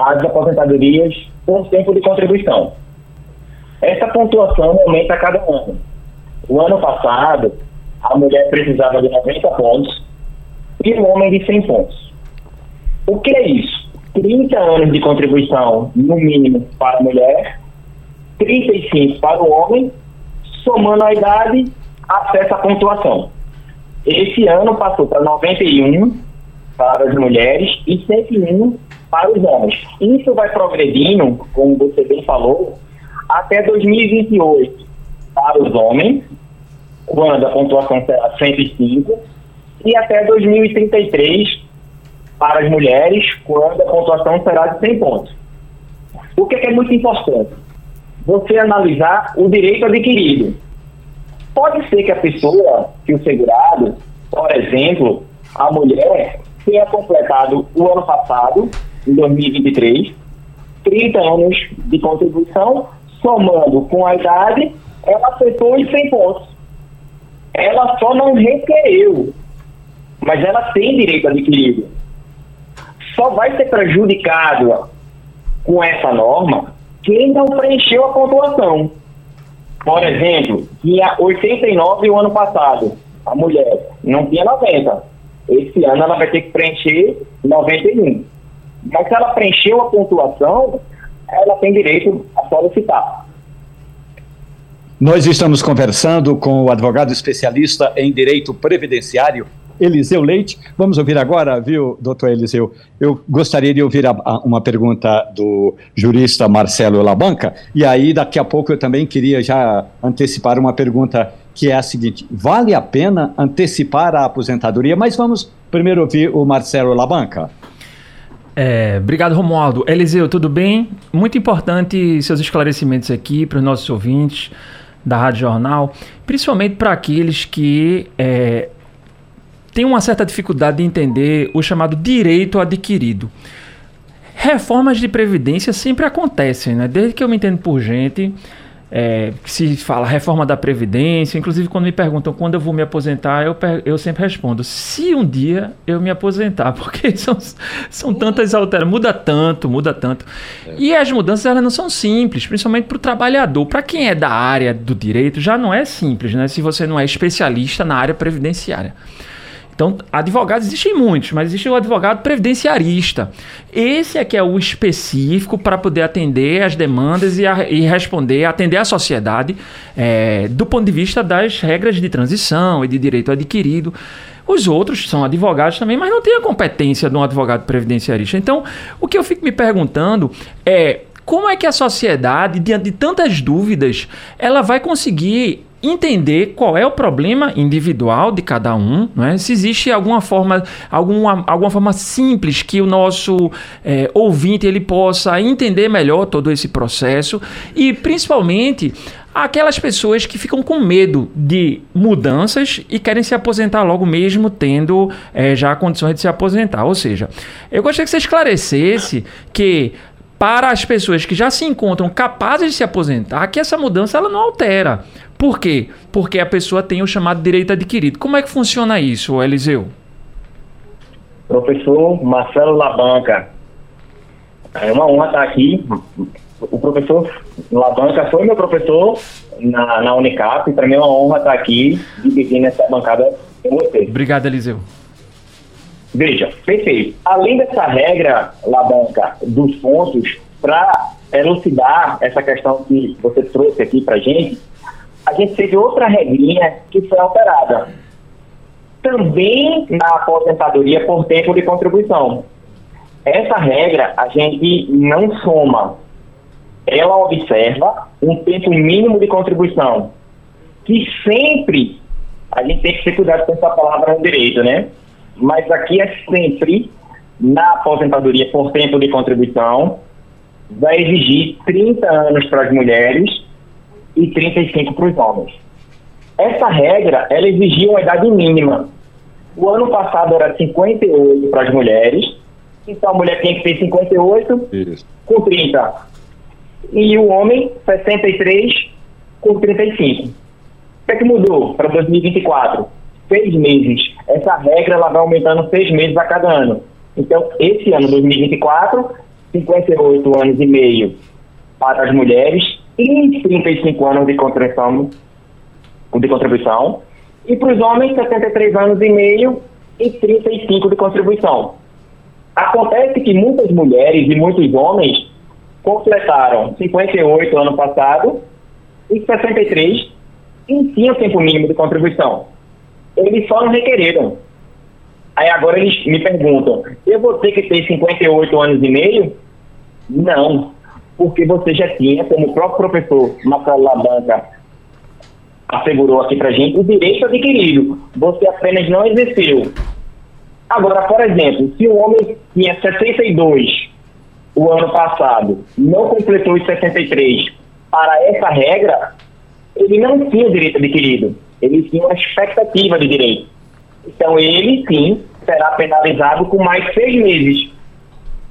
às aposentadorias por tempo de contribuição. Essa pontuação aumenta a cada ano. O ano passado, a mulher precisava de 90 pontos e o homem de 100 pontos. O que é isso? 30 anos de contribuição, no mínimo, para a mulher, 35 para o homem, somando a idade, acessa a pontuação. Esse ano passou para 91 para as mulheres e 101 para os homens. Isso vai progredindo, como você bem falou, até 2028 para os homens, quando a pontuação será 105, e até 2033 para as mulheres, quando a pontuação será de 100 pontos. O que é, muito importante? Você analisar o direito adquirido. Pode ser que a pessoa, que o segurado, por exemplo, a mulher, tenha completado o ano passado, em 2023, 30 anos de contribuição, somando com a idade, ela aceitou os 100 pontos. Ela só não requereu, mas ela tem direito adquirido. Só vai ser prejudicado com essa norma quem não preencheu a pontuação. Por exemplo, tinha 89 o ano passado, a mulher não tinha 90. Esse ano ela vai ter que preencher 91. Mas se ela preencheu a pontuação, ela tem direito a solicitar. Nós estamos conversando com o advogado especialista em direito previdenciário, Eliseu Leite. Vamos ouvir agora, viu, doutor Eliseu? Eu gostaria de ouvir a, a, uma pergunta do jurista Marcelo Labanca, e aí daqui a pouco eu também queria já antecipar uma pergunta que é a seguinte: vale a pena antecipar a aposentadoria? Mas vamos primeiro ouvir o Marcelo Labanca. É, obrigado, Romualdo. Eliseu, tudo bem? Muito importante seus esclarecimentos aqui para os nossos ouvintes da Rádio Jornal, principalmente para aqueles que é, têm uma certa dificuldade de entender o chamado direito adquirido. Reformas de previdência sempre acontecem, né? Desde que eu me entendo por gente, é, se fala reforma da Previdência, inclusive quando me perguntam quando eu vou me aposentar, eu, eu sempre respondo, se um dia eu me aposentar, porque são, são tantas alterações, muda tanto, muda tanto. É. E as mudanças elas não são simples, principalmente para o trabalhador. Para quem é da área do direito, já não é simples, né? Se você não é especialista na área previdenciária. Então, advogados existem muitos, mas existe o advogado previdenciarista. Esse é que é o específico para poder atender as demandas e, a, e, responder, atender a sociedade é, do ponto de vista das regras de transição e de direito adquirido. Os outros são advogados também, mas não têm a competência de um advogado previdenciarista. Então, o que eu fico me perguntando é como é que a sociedade, diante de tantas dúvidas, ela vai conseguir entender qual é o problema individual de cada um, não é? se existe alguma forma, alguma, alguma forma simples que o nosso é, ouvinte ele possa entender melhor todo esse processo e principalmente aquelas pessoas que ficam com medo de mudanças e querem se aposentar logo mesmo tendo é, já condições de se aposentar. Ou seja, eu gostaria que você esclarecesse que para as pessoas que já se encontram capazes de se aposentar, que essa mudança ela não altera. Por quê? Porque a pessoa tem o chamado direito adquirido. Como é que funciona isso, Eliseu? Professor Marcelo Labanca, é uma honra estar aqui. O professor Labanca foi meu professor na, na Unicap. Para mim é uma honra estar aqui dividindo essa bancada com você. Obrigado, Eliseu. Veja, perfeito. Além dessa regra, Labanca, dos pontos, para elucidar essa questão que você trouxe aqui para gente, a gente teve outra regrinha que foi alterada. Também na aposentadoria por tempo de contribuição. Essa regra a gente não soma. Ela observa um tempo mínimo de contribuição. Que sempre, a gente tem que ter cuidado com essa palavra no direito, né? Mas aqui é sempre na aposentadoria por tempo de contribuição, vai exigir 30 anos para as mulheres e 35 para os homens. Essa regra, ela exigia uma idade mínima. O ano passado era 58 para as mulheres, então a mulher tinha que ter 58 Isso. com 30. E o homem, 63 com 35. O que é que mudou para 2024? Seis meses. Essa regra ela vai aumentando seis meses a cada ano. Então, esse ano, 2024, 58 anos e meio para as mulheres e 35 anos de contribuição, de contribuição e para os homens 73 anos e meio e 35 de contribuição. Acontece que muitas mulheres e muitos homens completaram 58 ano passado e 63 e tinham tempo mínimo de contribuição. Eles só não requereram. Aí agora eles me perguntam, eu vou ter que ter 58 anos e meio? Não, porque você já tinha, como o próprio professor Marcelo Labanca assegurou aqui pra gente, o direito adquirido. Você apenas não exerceu. Agora, por exemplo, se o homem tinha 62 o ano passado, não completou os 63 para essa regra, ele não tinha o direito adquirido. Ele tinha uma expectativa de direito. Então, ele sim será penalizado com mais seis meses.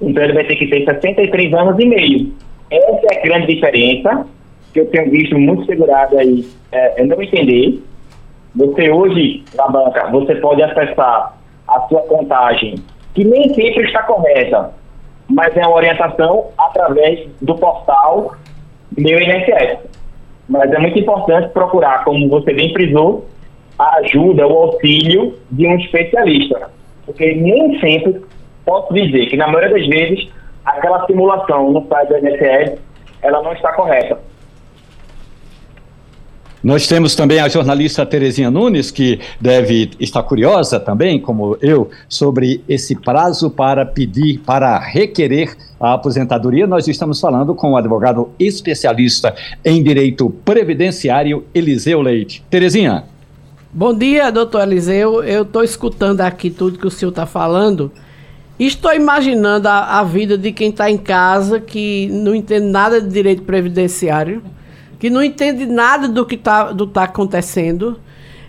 Então, ele vai ter que ter 63 anos e meio. Essa é a grande diferença que eu tenho visto muito segurado aí é, é não entender. Você hoje, na banca, você pode acessar a sua contagem, que nem sempre está correta, mas é uma orientação através do portal Meu INSS. Mas é muito importante procurar, como você bem frisou, a ajuda, o auxílio de um especialista. Porque nem sempre posso dizer que, na maioria das vezes, aquela simulação no site do INSS ela não está correta. Nós temos também a jornalista Terezinha Nunes, que deve estar curiosa também, como eu, sobre esse prazo para pedir, para requerer a aposentadoria. Nós estamos falando com o advogado especialista em direito previdenciário, Eliseu Leite. Terezinha. Bom dia, doutor Eliseu. Eu estou escutando aqui tudo que o senhor está falando. Estou imaginando a, a vida de quem está em casa, que não entende nada de direito previdenciário que não entende nada do que está tá acontecendo.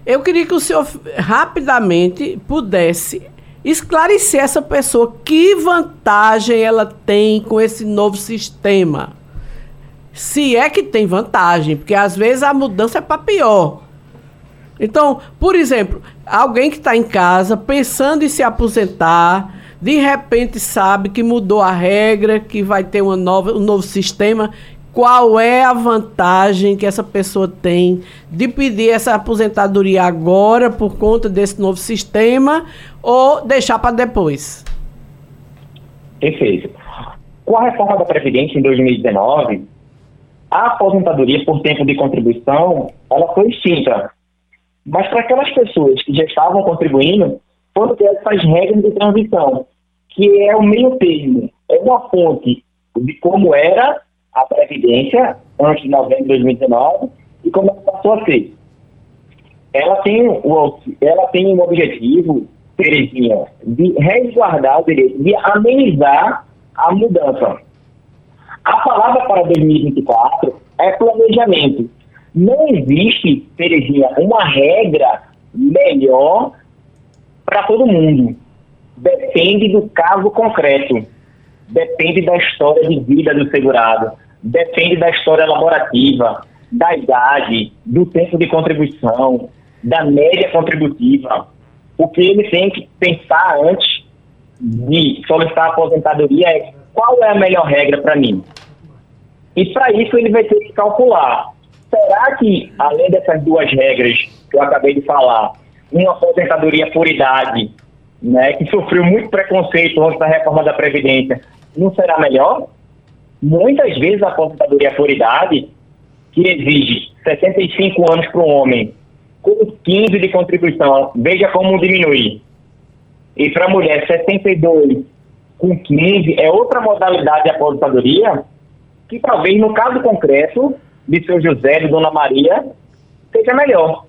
Eu queria que o senhor rapidamente pudesse esclarecer essa pessoa que vantagem ela tem com esse novo sistema. Se é que tem vantagem, porque às vezes a mudança é para pior. Então, por exemplo, alguém que está em casa pensando em se aposentar, de repente sabe que mudou a regra, que vai ter uma nova, um novo sistema qual é a vantagem que essa pessoa tem de pedir essa aposentadoria agora por conta desse novo sistema ou deixar para depois? Perfeito. Com a reforma da Previdência em 2019, a aposentadoria por tempo de contribuição ela foi extinta. Mas para aquelas pessoas que já estavam contribuindo, foram ter essas regras de transição, que é o meio termo, é uma fonte de como era a Previdência antes de novembro de 2019 e como ela passou a ser. Ela tem o, ela tem um objetivo, Terezinha, de resguardar o direito, de amenizar a mudança. A palavra para 2024 é planejamento. Não existe, Terezinha, uma regra melhor para todo mundo. Depende do caso concreto. Depende da história de vida do segurado depende da história laborativa, da idade, do tempo de contribuição, da média contributiva. O que ele tem que pensar antes de solicitar a aposentadoria é qual é a melhor regra para mim. E para isso ele vai ter que calcular. Será que, além dessas duas regras que eu acabei de falar, uma aposentadoria por idade, né, que sofreu muito preconceito antes da reforma da Previdência, não será melhor? Muitas vezes a aposentadoria por idade, que exige 65 anos para um homem, com 15 de contribuição, veja como diminui. E para a mulher, 62 com 15 é outra modalidade de aposentadoria, que talvez no caso concreto de seu José, de Dona Maria, seja melhor.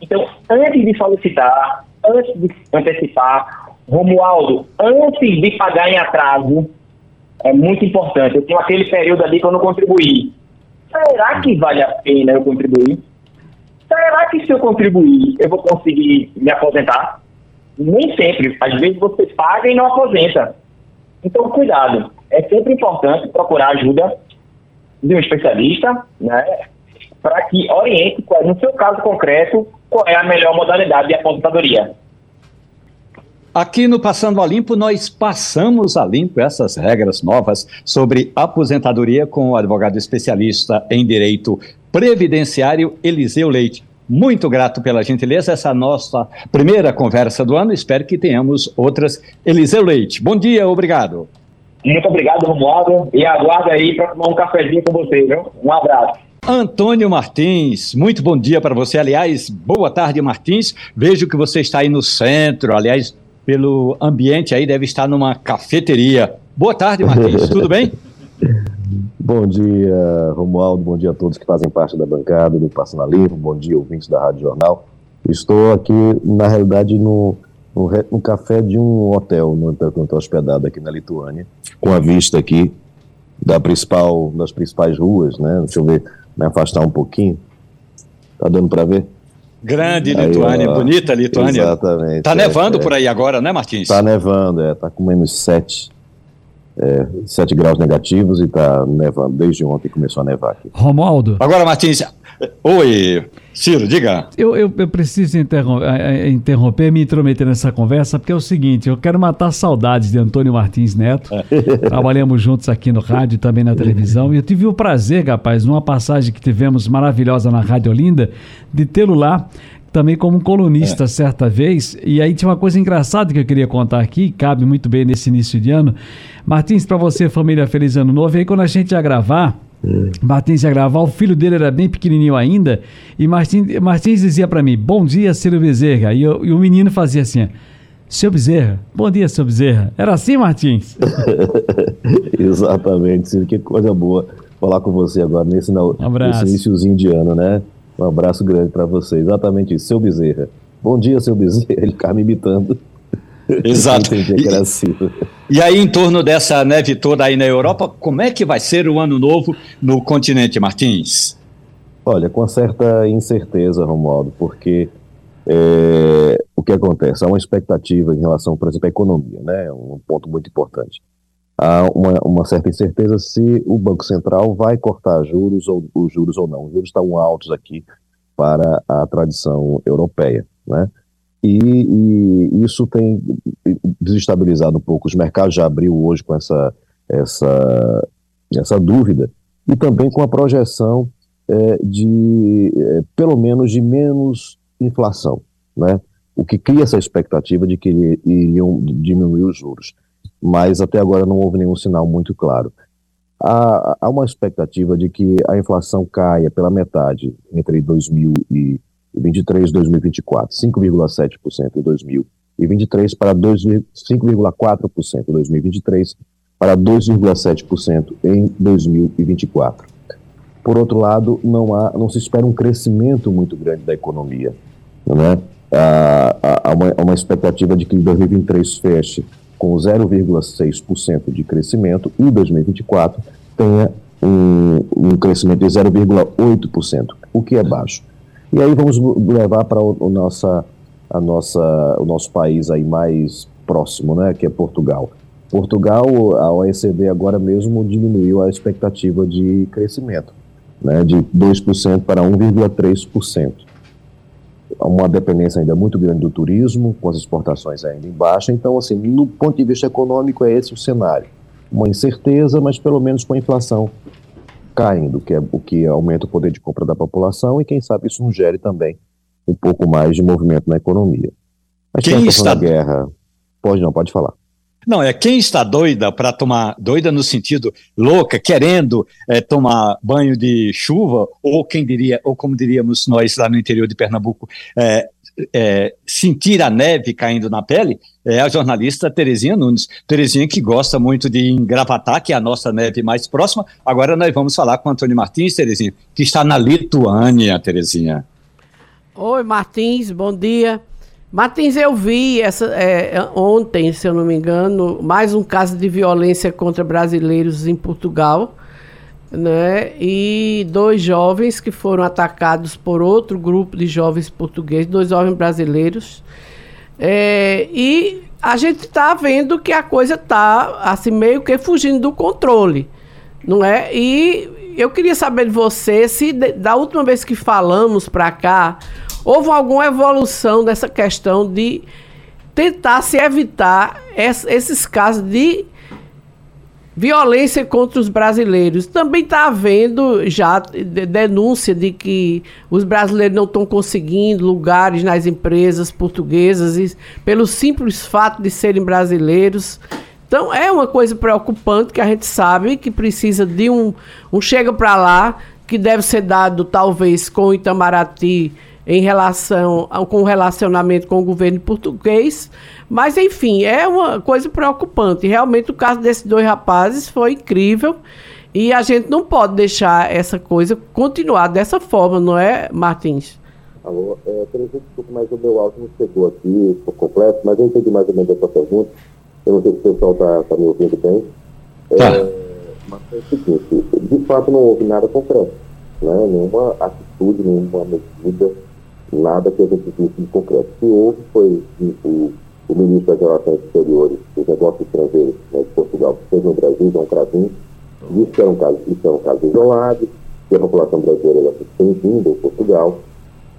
Então, antes de solicitar, antes de antecipar, Romualdo, antes de pagar em atraso, é muito importante. Eu tenho aquele período ali que eu não contribuí. Será que vale a pena eu contribuir? Será que se eu contribuir eu vou conseguir me aposentar? Nem sempre. Às vezes você paga e não aposenta. Então, cuidado. É sempre importante procurar ajuda de um especialista, né? Para que oriente, no seu caso concreto, qual é a melhor modalidade de aposentadoria. Aqui no Passando a Limpo, nós passamos a limpo essas regras novas sobre aposentadoria com o advogado especialista em direito previdenciário Eliseu Leite. Muito grato pela gentileza, essa é a nossa primeira conversa do ano. Espero que tenhamos outras. Eliseu Leite, bom dia, obrigado. Muito obrigado, Romualdo, e aguardo aí para tomar um cafezinho com você, viu? Um abraço. Antônio Martins, muito bom dia para você. Aliás, boa tarde, Martins. Vejo que você está aí no centro. Aliás, pelo ambiente aí, deve estar numa cafeteria. Boa tarde, Martins, tudo bem? Bom dia, Romualdo, bom dia a todos que fazem parte da bancada do Passando a Livro, bom dia, ouvintes da Rádio Jornal. Estou aqui, na realidade, no, no, no café de um hotel, no estou hospedado aqui na Lituânia, com a vista aqui da principal, das principais ruas, né? Deixa eu ver, me afastar um pouquinho. Tá dando para ver? Grande aí, Lituânia, ó, bonita Lituânia. Exatamente. Tá é, nevando é, por aí agora, né, Martins? Tá nevando, é, tá com menos 7. É, 7 graus negativos e tá nevando. Desde ontem começou a nevar aqui. Romualdo. Agora, Martins. Oi, Ciro, diga. Eu, eu, eu preciso interromper, eh, eh, interromper, me intrometer nessa conversa, porque é o seguinte: eu quero matar saudades de Antônio Martins Neto. Trabalhamos juntos aqui no rádio e também na televisão. E eu tive o prazer, rapaz, numa passagem que tivemos maravilhosa na Rádio Olinda, de tê-lo lá também como colunista é. certa vez. E aí tinha uma coisa engraçada que eu queria contar aqui, cabe muito bem nesse início de ano. Martins, para você, família, feliz ano novo. E aí quando a gente ia gravar, Martins ia gravar, o filho dele era bem pequenininho ainda, e Martins, Martins dizia para mim, bom dia, Ciro Bezerra, e, eu, e o menino fazia assim, seu Bezerra, bom dia, seu Bezerra. Era assim, Martins? Exatamente, Ciro, que coisa boa falar com você agora, nesse, um nesse iníciozinho de ano, né? Um abraço grande para você, exatamente isso, seu Bezerra. Bom dia, seu Bezerra, ele ficava me imitando. Exato. E, e aí, em torno dessa neve toda aí na Europa, como é que vai ser o ano novo no continente, Martins? Olha, com certa incerteza, Romualdo, porque é, o que acontece? Há uma expectativa em relação, por exemplo, à economia, né? Um ponto muito importante. Há uma, uma certa incerteza se o Banco Central vai cortar juros ou os juros ou não. Os juros estão altos aqui para a tradição europeia, né? E, e, isso tem desestabilizado um pouco. Os mercados já abriu hoje com essa, essa, essa dúvida e também com a projeção é, de, é, pelo menos, de menos inflação, né? o que cria essa expectativa de que iriam diminuir os juros. Mas até agora não houve nenhum sinal muito claro. Há, há uma expectativa de que a inflação caia pela metade entre 2000 e 2023 2024, 5,7% em 2023 para 5,4% em 2023 para 2,7% em 2024. Por outro lado, não há, não se espera um crescimento muito grande da economia, não é? Há, há, uma, uma expectativa de que 2023 feche com 0,6% de crescimento e 2024 tenha um, um crescimento de 0,8%, o que é baixo. E aí vamos levar para o, nossa, a nossa, o nosso país aí mais próximo, né, que é Portugal. Portugal, a OECD agora mesmo diminuiu a expectativa de crescimento, né, de 2% para 1,3%. Uma dependência ainda muito grande do turismo, com as exportações ainda em baixa. Então, assim, no ponto de vista econômico, é esse o cenário. Uma incerteza, mas pelo menos com a inflação caindo, que é o que aumenta o poder de compra da população e quem sabe isso não gere também um pouco mais de movimento na economia. Mas quem está guerra, pode não, pode falar. Não, é quem está doida para tomar, doida no sentido louca, querendo é, tomar banho de chuva, ou quem diria, ou como diríamos nós lá no interior de Pernambuco, é, é, sentir a neve caindo na pele é a jornalista Terezinha Nunes. Terezinha que gosta muito de engravatar, que é a nossa neve mais próxima. Agora nós vamos falar com Antônio Martins, Terezinha, que está na Lituânia, Terezinha. Oi, Martins, bom dia. Martins, eu vi essa, é, ontem, se eu não me engano, mais um caso de violência contra brasileiros em Portugal né? E dois jovens que foram atacados por outro grupo de jovens portugueses, dois jovens brasileiros. É, e a gente está vendo que a coisa está assim meio que fugindo do controle, não é? E eu queria saber de você se da última vez que falamos para cá houve alguma evolução dessa questão de tentar se evitar esses casos de violência contra os brasileiros. Também está havendo já denúncia de que os brasileiros não estão conseguindo lugares nas empresas portuguesas pelo simples fato de serem brasileiros. Então é uma coisa preocupante que a gente sabe que precisa de um, um chega para lá que deve ser dado talvez com o Itamaraty em relação com o relacionamento com o governo português, mas enfim, é uma coisa preocupante. Realmente o caso desses dois rapazes foi incrível e a gente não pode deixar essa coisa continuar dessa forma, não é, Martins? Alô, é, desculpa, mas o meu áudio não chegou aqui por completo, mas eu entendi mais ou menos a sua pergunta. Eu não sei se o pessoal está tá me ouvindo bem. Tá. É, mas é o seguinte, de fato não houve nada concreto, né? nenhuma atitude, nenhuma medida nada que a gente visse de concreto. O que houve foi o, o ministro das Relações Exteriores dos Negócios Estrangeiros né, de Portugal, que fez no Brasil, João Cravinho, disse que era um caso, isso era um caso isolado, que a população brasileira era bem-vinda em Portugal.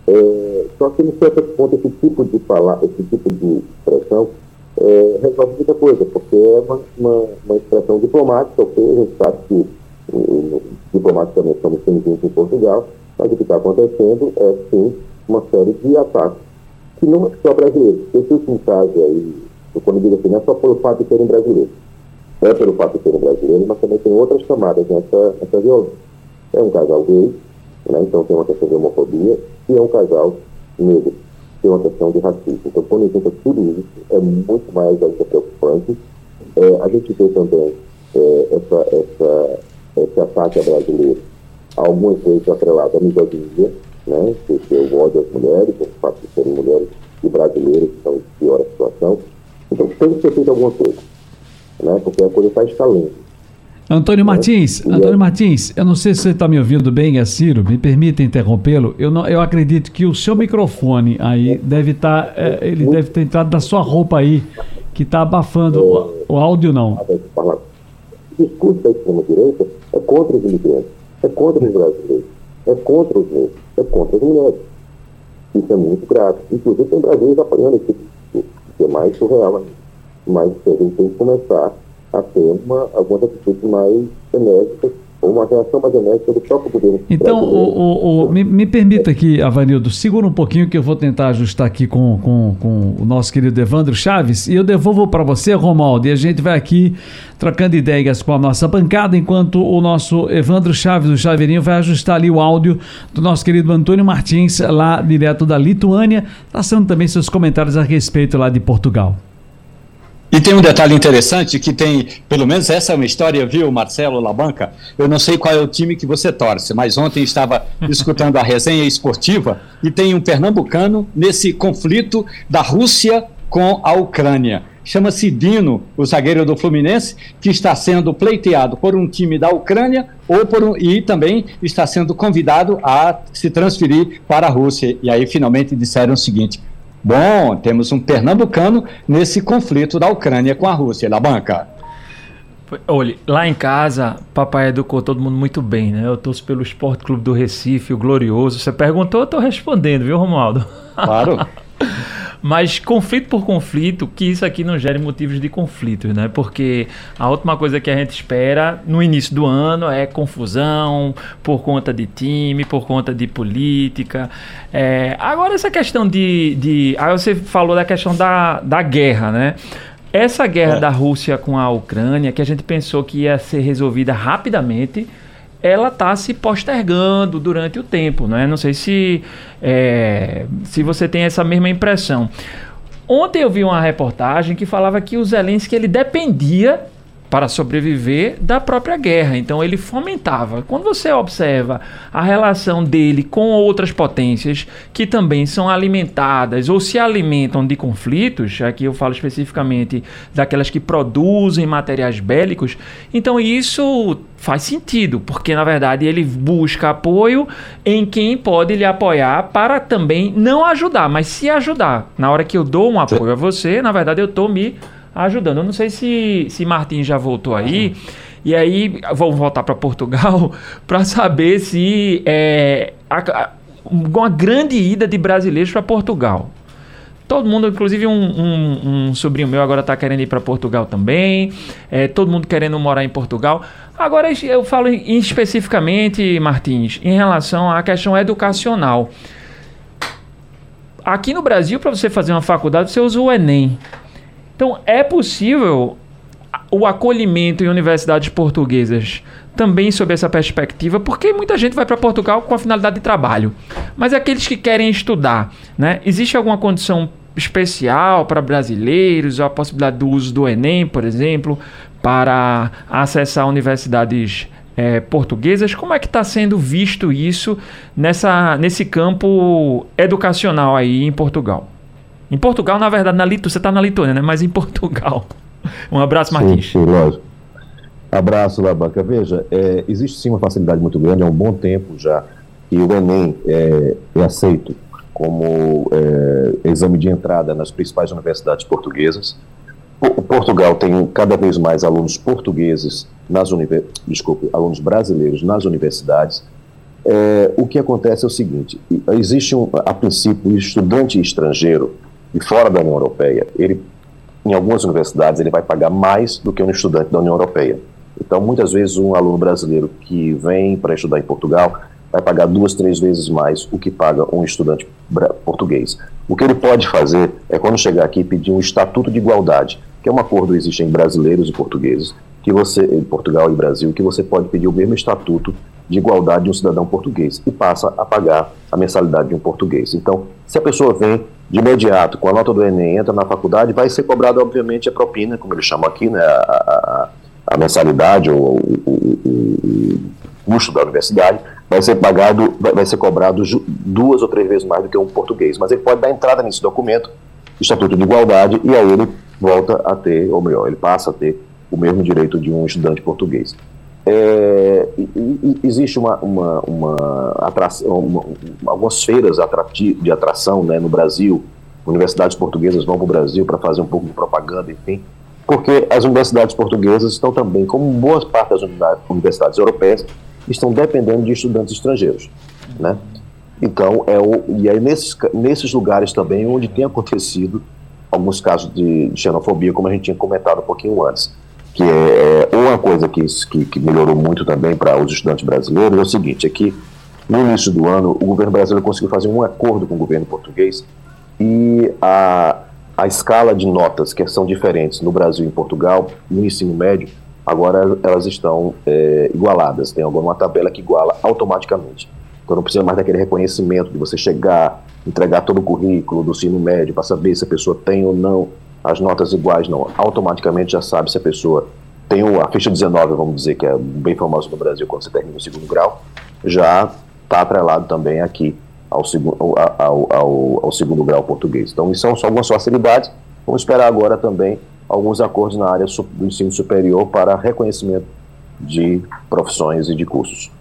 É, só que, em certo ponto, esse tipo de falar, esse tipo de expressão é, resolve muita coisa, porque é uma, uma, uma expressão diplomática, ok? A gente sabe que um, diplomaticamente somos bem-vindos em Portugal, mas o que está acontecendo é, sim, uma série de ataques que não é só brasileiros. Esse último caso aí, quando digo assim, não é só pelo fato de serem brasileiros. É pelo fato de serem brasileiros, mas também tem outras camadas nessa, nessa violência. É um casal gay, né? então tem uma questão de homofobia, e é um casal negro, tem uma questão de racismo. Então, quando a gente tudo isso, é muito mais ainda preocupante. É, a gente vê também é, essa, essa, esse ataque a brasileiro, algumas vezes atrelado à misoginia, né, que, que o ódio às mulheres, o fato de serem mulheres e brasileiros que estão em pior situação. Então tem que ser feito alguma coisa, né, porque a coisa está escalando. Antônio Martins, é, Antônio Martins, eu não sei se você está me ouvindo bem, é Ciro, me permita interrompê-lo. Eu, não, eu acredito que o seu microfone aí deve estar, tá, é, ele deve ter entrado da sua roupa aí, que está abafando é, o, o, áudio não. O discurso da extrema-direita é contra os imigrantes, é contra os brasileiros, é contra os negros é contra as mulheres. Isso é muito grave. Inclusive tem brasileiros apoiando esse tipo que é mais surreal ainda. Mas a gente tem que começar a ter uma, algumas atitudes mais enérgicas uma reação mais enérgica do próprio governo. Então, o, o, o, me, me, permita aqui, Avanildo, segura um pouquinho que eu vou tentar ajustar aqui com, com, com o nosso querido Evandro Chaves e eu devolvo para você, Romaldo, e a gente vai aqui trocando ideias com a nossa bancada, enquanto o nosso Evandro Chaves, o Chaveirinho, vai ajustar ali o áudio do nosso querido Antônio Martins, lá direto da Lituânia, traçando também seus comentários a respeito lá de Portugal. E tem um detalhe interessante que tem, pelo menos essa é uma história, viu, Marcelo Labanca? Eu não sei qual é o time que você torce, mas ontem estava escutando a resenha esportiva e tem um pernambucano nesse conflito da Rússia com a Ucrânia. Chama-se Dino, o zagueiro do Fluminense, que está sendo pleiteado por um time da Ucrânia ou por um, e também está sendo convidado a se transferir para a Rússia. E aí finalmente disseram o seguinte: Bom, temos um pernambucano nesse conflito da Ucrânia com a Rússia, da banca. Olha, lá em casa, papai educou todo mundo muito bem, né? Eu torço pelo Esporte Clube do Recife, o Glorioso. Você perguntou, eu tô respondendo, viu, Romualdo? Claro. Mas conflito por conflito, que isso aqui não gere motivos de conflito, né? Porque a última coisa que a gente espera no início do ano é confusão por conta de time, por conta de política. É, agora, essa questão de, de. Aí você falou da questão da, da guerra, né? Essa guerra é. da Rússia com a Ucrânia, que a gente pensou que ia ser resolvida rapidamente ela está se postergando durante o tempo, né? Não sei se, é, se você tem essa mesma impressão. Ontem eu vi uma reportagem que falava que o Zelensky ele dependia para sobreviver da própria guerra. Então ele fomentava. Quando você observa a relação dele com outras potências que também são alimentadas ou se alimentam de conflitos, aqui eu falo especificamente daquelas que produzem materiais bélicos, então isso faz sentido, porque na verdade ele busca apoio em quem pode lhe apoiar para também não ajudar, mas se ajudar. Na hora que eu dou um apoio a você, na verdade eu estou me ajudando. Eu não sei se, se Martim já voltou aí. E aí, vamos voltar para Portugal para saber se é, a, uma grande ida de brasileiros para Portugal. Todo mundo, inclusive um, um, um sobrinho meu agora está querendo ir para Portugal também. É, todo mundo querendo morar em Portugal. Agora eu falo em, especificamente, Martins, em relação à questão educacional. Aqui no Brasil, para você fazer uma faculdade, você usa o Enem. Então, é possível o acolhimento em universidades portuguesas também sob essa perspectiva, porque muita gente vai para Portugal com a finalidade de trabalho. Mas aqueles que querem estudar, né? Existe alguma condição especial para brasileiros, a possibilidade do uso do Enem, por exemplo, para acessar universidades é, portuguesas? Como é que está sendo visto isso nessa, nesse campo educacional aí em Portugal? Em Portugal, na verdade, na Litu, você está na Lituânia, né? Mas em Portugal. Um abraço, Martins. Sim, sim, lógico. Abraço, Labanca. Veja, é, existe sim uma facilidade muito grande, há um bom tempo já, que o Enem é, é aceito como é, exame de entrada nas principais universidades portuguesas. O, Portugal tem cada vez mais alunos portugueses nas universidades, desculpe, alunos brasileiros nas universidades. É, o que acontece é o seguinte: existe um, a princípio, estudante estrangeiro e fora da União Europeia, ele, em algumas universidades, ele vai pagar mais do que um estudante da União Europeia. Então, muitas vezes, um aluno brasileiro que vem para estudar em Portugal vai pagar duas, três vezes mais o que paga um estudante português. O que ele pode fazer é, quando chegar aqui, pedir um estatuto de igualdade, que é um acordo existe em brasileiros e portugueses, que você, em Portugal e Brasil, que você pode pedir o mesmo estatuto de igualdade de um cidadão português e passa a pagar a mensalidade de um português. Então, se a pessoa vem de imediato com a nota do Enem, entra na faculdade, vai ser cobrada, obviamente, a propina, como eles chamam aqui, né, a, a, a mensalidade ou o, o, o, custo da universidade, vai ser pagado, vai ser cobrado duas ou três vezes mais do que um português. Mas ele pode dar entrada nesse documento, Estatuto de Igualdade, e aí ele volta a ter, ou melhor, ele passa a ter o mesmo direito de um estudante português. É, existe uma, uma, uma atração, uma, algumas feiras de atração né, no Brasil, universidades portuguesas vão para o Brasil para fazer um pouco de propaganda, enfim, porque as universidades portuguesas estão também, como boa parte das universidades europeias, estão dependendo de estudantes estrangeiros, né? Então, é o, e aí nesses, nesses lugares também onde tem acontecido alguns casos de xenofobia, como a gente tinha comentado um pouquinho antes, que é, é uma coisa que, que, que melhorou muito também para os estudantes brasileiros é o seguinte, é que no início do ano o governo brasileiro conseguiu fazer um acordo com o governo português e a, a escala de notas que são diferentes no Brasil e em Portugal, no ensino médio, agora elas estão é, igualadas. Tem agora uma tabela que iguala automaticamente. Então não precisa mais daquele reconhecimento de você chegar, entregar todo o currículo do ensino médio para saber se a pessoa tem ou não as notas iguais, não. Automaticamente já sabe se a pessoa tem a ficha 19, vamos dizer, que é bem famosa no Brasil quando você termina o segundo grau, já está atrelado também aqui ao, segundo, ao, ao, ao, segundo grau português. Então, isso são só algumas facilidades. Vamos esperar agora também alguns acordos na área do ensino superior para reconhecimento de profissões e de cursos.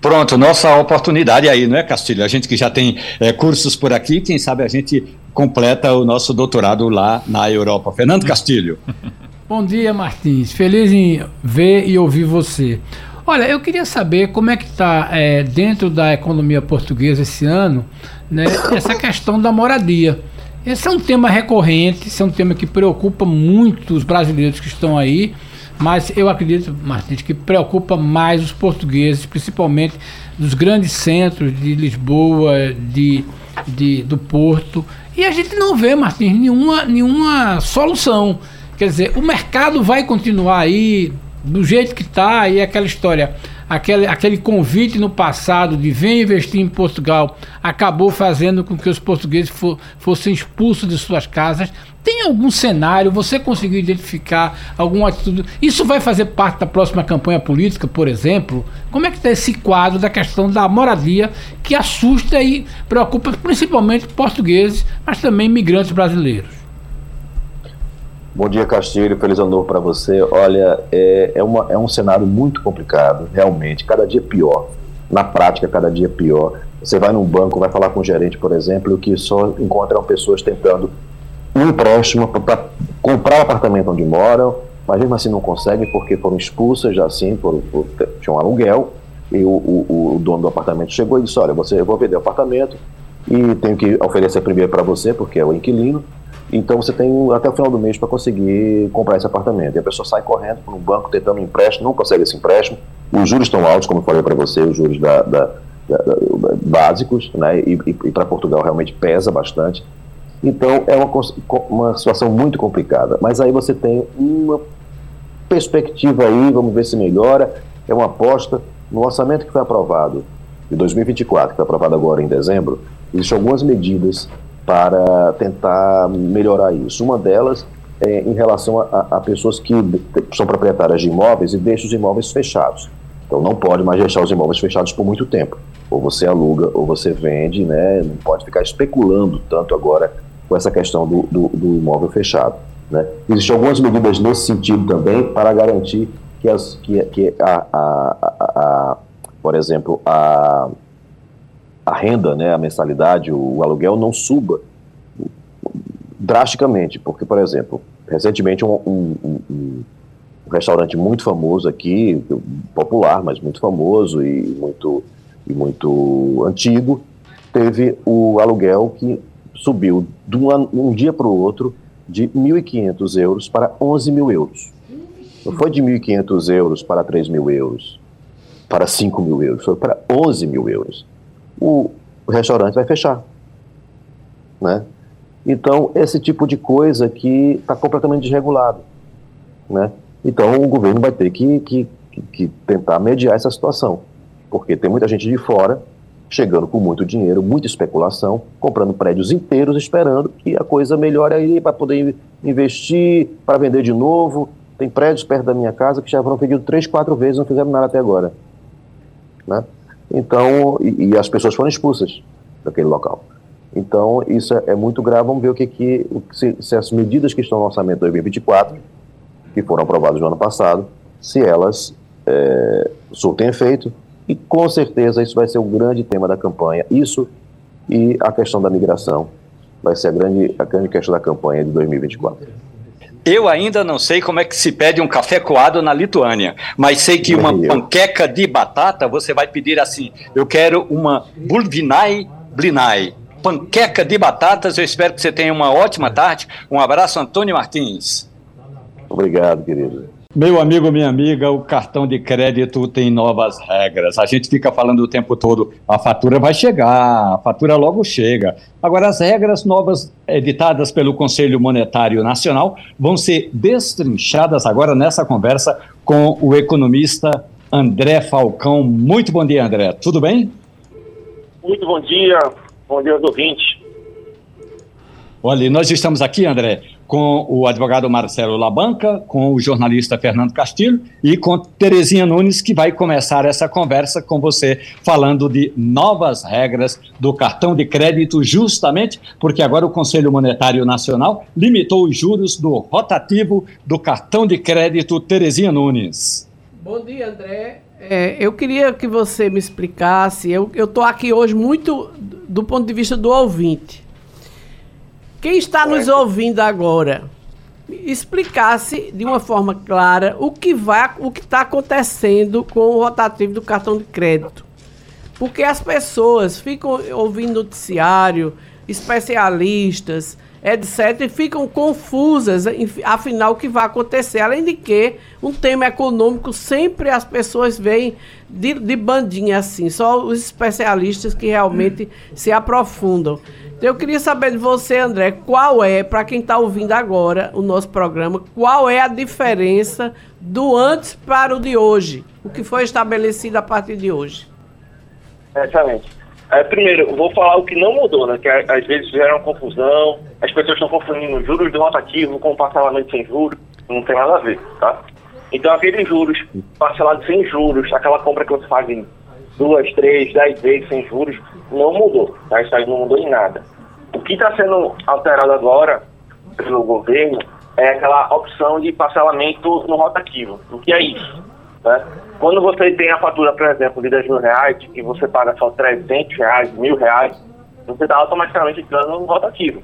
Pronto, nossa oportunidade aí, não é, Castilho? A gente que já tem é, cursos por aqui, quem sabe a gente completa o nosso doutorado lá na Europa. Fernando Castilho. Bom dia, Martins. Feliz em ver e ouvir você. Olha, eu queria saber como é que está é, dentro da economia portuguesa esse ano, né, essa questão da moradia. Esse é um tema recorrente, esse é um tema que preocupa muito os brasileiros que estão aí, mas eu acredito, Martins, que preocupa mais os portugueses, principalmente dos grandes centros de Lisboa, de, de, do Porto. E a gente não vê, Martins, nenhuma, nenhuma solução. Quer dizer, o mercado vai continuar aí do jeito que está, e aquela história, aquele, aquele convite no passado de vem investir em Portugal, acabou fazendo com que os portugueses for, fossem expulsos de suas casas. Tem algum cenário, você conseguiu identificar alguma atitude? Isso vai fazer parte da próxima campanha política, por exemplo? Como é que está esse quadro da questão da moradia que assusta e preocupa principalmente portugueses, mas também imigrantes brasileiros? Bom dia, Castilho. Feliz ano novo para você. Olha, é, é, uma, é um cenário muito complicado, realmente. Cada dia pior. Na prática, cada dia pior. Você vai num banco, vai falar com o gerente, por exemplo, que só encontram pessoas tentando um empréstimo para comprar o apartamento onde moram, mas mesmo assim não conseguem porque foram expulsas já assim, por, por, tinha um aluguel, e o, o, o, dono do apartamento chegou e disse, olha, você, eu vou vender o apartamento e tenho que oferecer primeiro para você, porque é o inquilino, Então você tem até o final do mês para conseguir comprar esse apartamento. E a pessoa sai correndo para um banco tentando um empréstimo, não consegue esse empréstimo. Os juros estão altos, como eu falei para você, os juros da, da, da, básicos, né? E, e, e para Portugal realmente pesa bastante. Então é uma, uma situação muito complicada. Mas aí você tem uma perspectiva aí, vamos ver se melhora. É uma aposta no orçamento que foi aprovado de 2024, que foi aprovado agora em dezembro. Existem algumas medidas para tentar melhorar isso. Uma delas é em relação a, a, pessoas que são proprietárias de imóveis e deixam os imóveis fechados. Então não pode mais deixar os imóveis fechados por muito tempo. Ou você aluga ou você vende, né? Não pode ficar especulando tanto agora com essa questão do, do, do imóvel fechado. Né? Existem algumas medidas nesse sentido também para garantir que, as, que, que a, a, a, a por exemplo, a a renda, né, a mensalidade, o, o aluguel não suba drasticamente, porque, por exemplo, recentemente um, um, um, um, restaurante muito famoso aqui, popular, mas muito famoso e muito, e muito antigo, teve o aluguel que subiu de um, dia para o outro de 1.500 euros para 11 mil euros. Não foi de 1.500 euros para 3 mil euros, para 5 mil euros, foi para 11 mil euros o, restaurante vai fechar. Né? Então, esse tipo de coisa que está completamente desregulado. Né? Então, o governo vai ter que, que, que tentar mediar essa situação, porque tem muita gente de fora chegando com muito dinheiro, muita especulação, comprando prédios inteiros, esperando que a coisa melhore aí para poder investir, para vender de novo. Tem prédios perto da minha casa que já foram pedidos três, quatro vezes, não fizeram nada até agora. Né? Então, e, e, as pessoas foram expulsas daquele local. Então, isso é, é muito grave. Vamos ver o que, que se, se, as medidas que estão no orçamento 2024, que foram aprovadas no ano passado, se elas é, surtem efeito. E com certeza isso vai ser o grande tema da campanha. Isso e a questão da migração vai ser a grande, a grande questão da campanha de 2024. Eu ainda não sei como é que se pede um café coado na Lituânia, mas sei que uma panqueca de batata você vai pedir assim: eu quero uma bulvinai blinai. Panqueca de batatas, eu espero que você tenha uma ótima tarde. Um abraço, Antônio Martins. Obrigado, querido. Meu amigo, minha amiga, o cartão de crédito tem novas regras. A gente fica falando o tempo todo, a fatura vai chegar, a fatura logo chega. Agora, as regras novas editadas pelo Conselho Monetário Nacional vão ser destrinchadas agora nessa conversa com o economista André Falcão. Muito bom dia, André. Tudo bem? Muito bom dia. Bom dia aos ouvintes. Olha, nós estamos aqui, André, com o advogado Marcelo Labanca, com o jornalista Fernando Castilho e com Terezinha Nunes, que vai começar essa conversa com você, falando de novas regras do cartão de crédito, justamente porque agora o Conselho Monetário Nacional limitou os juros do rotativo do cartão de crédito Terezinha Nunes. Bom dia, André. É, eu queria que você me explicasse. Eu estou aqui hoje muito do ponto de vista do ouvinte. Quem está nos ouvindo agora, explicasse de uma forma clara o que vai, o que está acontecendo com o rotativo do cartão de crédito. Porque as pessoas ficam ouvindo noticiário, especialistas, etc., e ficam confusas, afinal, o que vai acontecer. Além de que, um tema econômico, sempre as pessoas veem de, de bandinha assim, só os especialistas que realmente se aprofundam. Então, eu queria saber de você, André, qual é, para quem está ouvindo agora o nosso programa, qual é a diferença do antes para o de hoje? O que foi estabelecido a partir de hoje? Excelente. É, primeiro, vou falar o que não mudou, né? Que às vezes gera uma confusão, as pessoas estão confundindo juros de rotativo com parcelamento sem juros, não tem nada a ver, tá? Então, aqueles juros parcelados sem juros, aquela compra que você faz em duas, três, dez vezes sem juros, não mudou. Tá? Isso aí não mudou em nada. O que está sendo alterado agora pelo governo é aquela opção de parcelamento no rotativo. O que é isso? Né? Quando você tem a fatura, por exemplo, de 10 mil reais, e você paga só 300 reais, mil reais, você está automaticamente entrando no rotativo,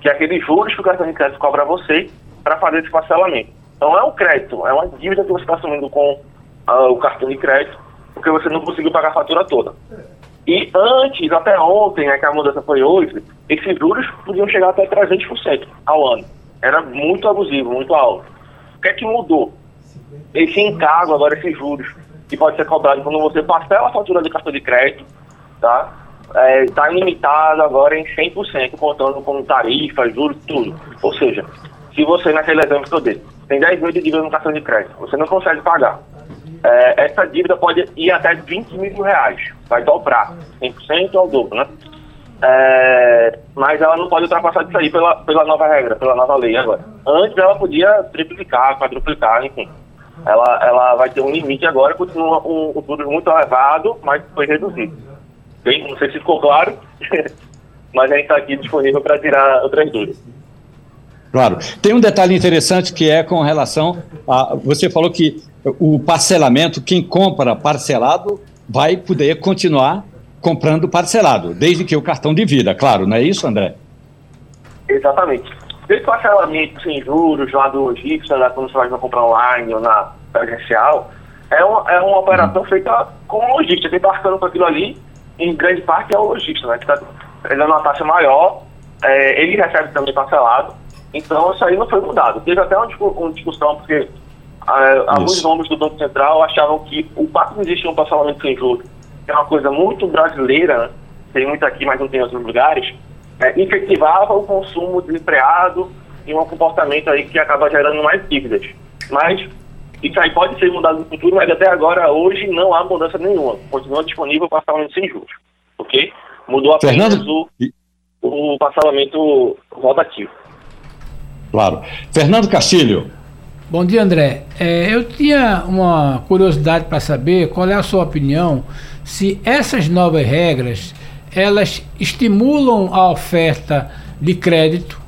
que é aquele juros que o cartão de crédito cobra você para fazer esse parcelamento. Então é um crédito, é uma dívida que você está assumindo com uh, o cartão de crédito porque você não conseguiu pagar a fatura toda. E antes, até ontem, né, que a mudança foi hoje, esses juros podiam chegar até 300% ao ano. Era muito abusivo, muito alto. O que é que mudou? Esse encargo agora, esses juros, que pode ser cobrado quando você parcela a fatura de cartão de crédito, tá? Está é, tá limitado agora em 100%, contando com tarifa, juros, tudo. Ou seja, se você, naquele exemplo que eu dei, tem 10 mil de dívida no cartão de crédito, você não consegue pagar. É, essa dívida pode ir até 20 mil reais, vai dobrar, 100% ao dobro, né? É, mas ela não pode ultrapassar isso aí pela, pela nova regra, pela nova lei agora. Antes ela podia triplicar, quadruplicar, enfim. Ela, ela vai ter um limite agora, continua um, um muito elevado, mas foi reduzido. Bem, não sei se ficou claro, mas a gente está aqui disponível para tirar outras dúvidas. Claro. Tem um detalhe interessante que é com relação a. Você falou que o parcelamento, quem compra parcelado vai poder continuar comprando parcelado, desde que o cartão de vida, claro, não é isso, André? Exatamente. Esse parcelamento sem juros lá do lojista, né, quando você vai comprar online ou na presencial, é uma, é uma operação uhum. feita com o lojista. Quem está arcando com aquilo ali, em grande parte, é o lojista, né? Que está dando uma taxa maior, é, ele recebe também parcelado, então, isso aí não foi mudado. Teve até uma, uma discussão, porque é, alguns nomes do Banco Central achavam que o fato de existir um parcelamento sem juros, que é uma coisa muito brasileira, né? tem muito aqui, mas não tem em outros lugares, é, efetivava o consumo desempreado e um comportamento aí que acaba gerando mais dívidas. Mas isso aí pode ser mudado no futuro, mas até agora, hoje, não há mudança nenhuma. Continua disponível o parcelamento sem juros. Ok? Mudou apenas Fernando... o, o parcelamento rotativo. Claro. Fernando Castilho. Bom dia, André. É, eu tinha uma curiosidade para saber qual é a sua opinião se essas novas regras elas estimulam a oferta de crédito,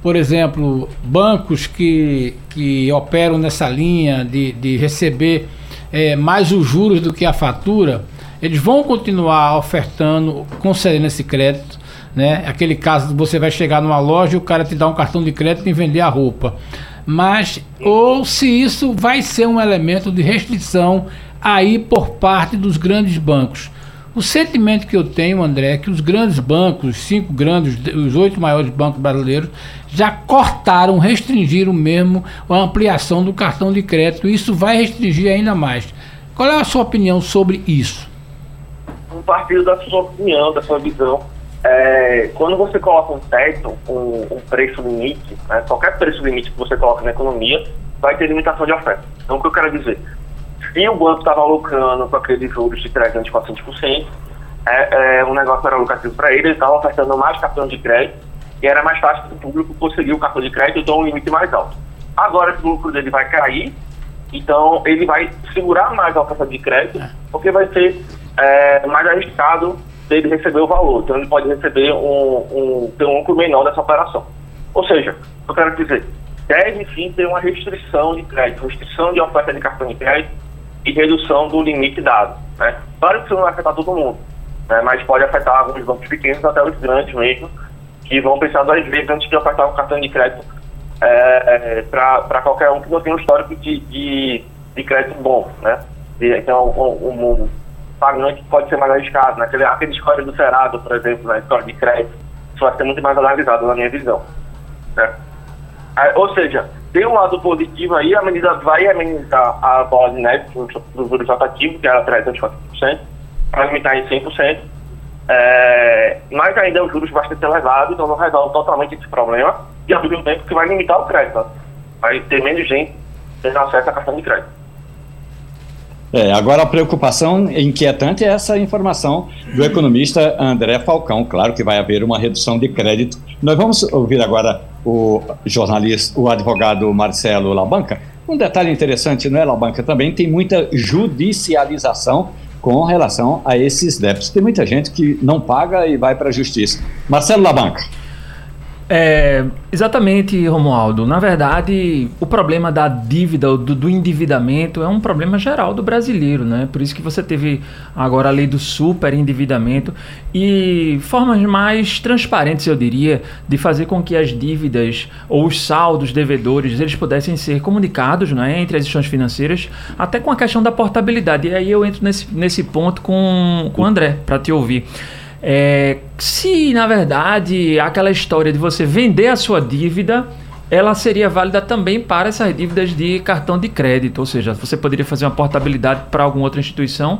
por exemplo, bancos que, que operam nessa linha de, de receber é, mais os juros do que a fatura, eles vão continuar ofertando, concedendo esse crédito né? Aquele caso você vai chegar numa loja e o cara te dá um cartão de crédito e vender a roupa. Mas, ou se isso vai ser um elemento de restrição aí por parte dos grandes bancos. O sentimento que eu tenho, André, é que os grandes bancos, os cinco grandes, os oito maiores bancos brasileiros, já cortaram, restringiram mesmo a ampliação do cartão de crédito. Isso vai restringir ainda mais. Qual é a sua opinião sobre isso? Compartilho da sua opinião, da sua visão. É, quando você coloca um teto, um, um preço limite, né, qualquer preço limite que você coloca na economia, vai ter limitação de oferta. Então, o que eu quero dizer? Se o banco estava lucrando com aqueles juros de 300%, 400%, é, é, um negócio era lucrativo para ele, ele estava ofertando mais cartão de crédito e era mais fácil para o público conseguir o cartão de crédito, então um limite mais alto. Agora, o lucro dele vai cair, então ele vai segurar mais a oferta de crédito, porque vai ser é, mais arriscado dele receber o valor. Então ele pode receber um, um, ter um lucro menor dessa operação. Ou seja, eu quero dizer, deve sim ter uma restrição de crédito, restrição de oferta de cartão de crédito e redução do limite dado. Né? Claro que isso não vai afetar todo mundo, né? mas pode afetar alguns bancos pequenos, até os grandes mesmo, que vão pensar duas vezes antes de ofertar um cartão de crédito é, é, para qualquer um que não tem um histórico de, de, de crédito bom. Né? então, um, um, pagante pode ser mais arriscado. Né? Aquele, aquele do Serado, por exemplo, na né? história de crédito, isso vai ser muito mais analisado na minha visão. Né? ou seja, tem um lado positivo aí, a medida vai amenizar a bola de neve do juros atrativos, que era 340%, para limitar em 100%. É, mas ainda é um juros bastante elevado, então não resolve totalmente esse problema. E ao mesmo tempo que vai limitar o crédito. Vai ter menos gente tendo acesso a cartão de crédito. É, agora a preocupação inquietante é essa informação do economista André Falcão. Claro que vai haver uma redução de crédito. Nós vamos ouvir agora o jornalista, o advogado Marcelo Labanca. Um detalhe interessante, não é, Labanca? Também tem muita judicialização com relação a esses débitos. Tem muita gente que não paga e vai para a justiça. Marcelo Labanca. É, exatamente, Romualdo. Na verdade, o problema da dívida, do, do, endividamento, é um problema geral do brasileiro, né? Por isso que você teve agora a lei do super endividamento e formas mais transparentes, eu diria, de fazer com que as dívidas ou os saldos devedores eles pudessem ser comunicados né, entre as instituições financeiras, até com a questão da portabilidade. E aí eu entro nesse, nesse ponto com, com o André, para te ouvir. É, se na verdade aquela história de você vender a sua dívida, ela seria válida também para essas dívidas de cartão de crédito, ou seja, você poderia fazer uma portabilidade para alguma outra instituição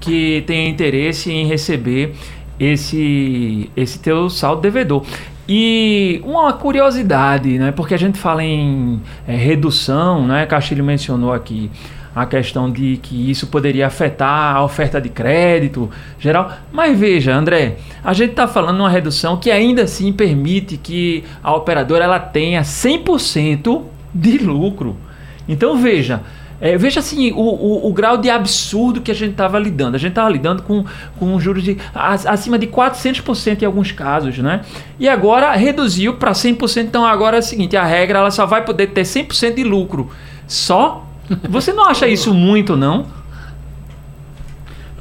que tenha interesse em receber esse esse teu saldo devedor. E uma curiosidade, né? Porque a gente fala em é, redução, né? Castilho mencionou aqui a questão de que isso poderia afetar a oferta de crédito geral. Mas veja, André, a gente está falando uma redução que ainda assim permite que a operadora ela tenha 100% de lucro. Então veja, é, veja assim, o, o, o, grau de absurdo que a gente estava lidando. A gente estava lidando com, com juros de acima de 400% em alguns casos, né? E agora reduziu para 100%. Então agora é o seguinte, a regra ela só vai poder ter 100% de lucro. Só você não acha isso muito, não?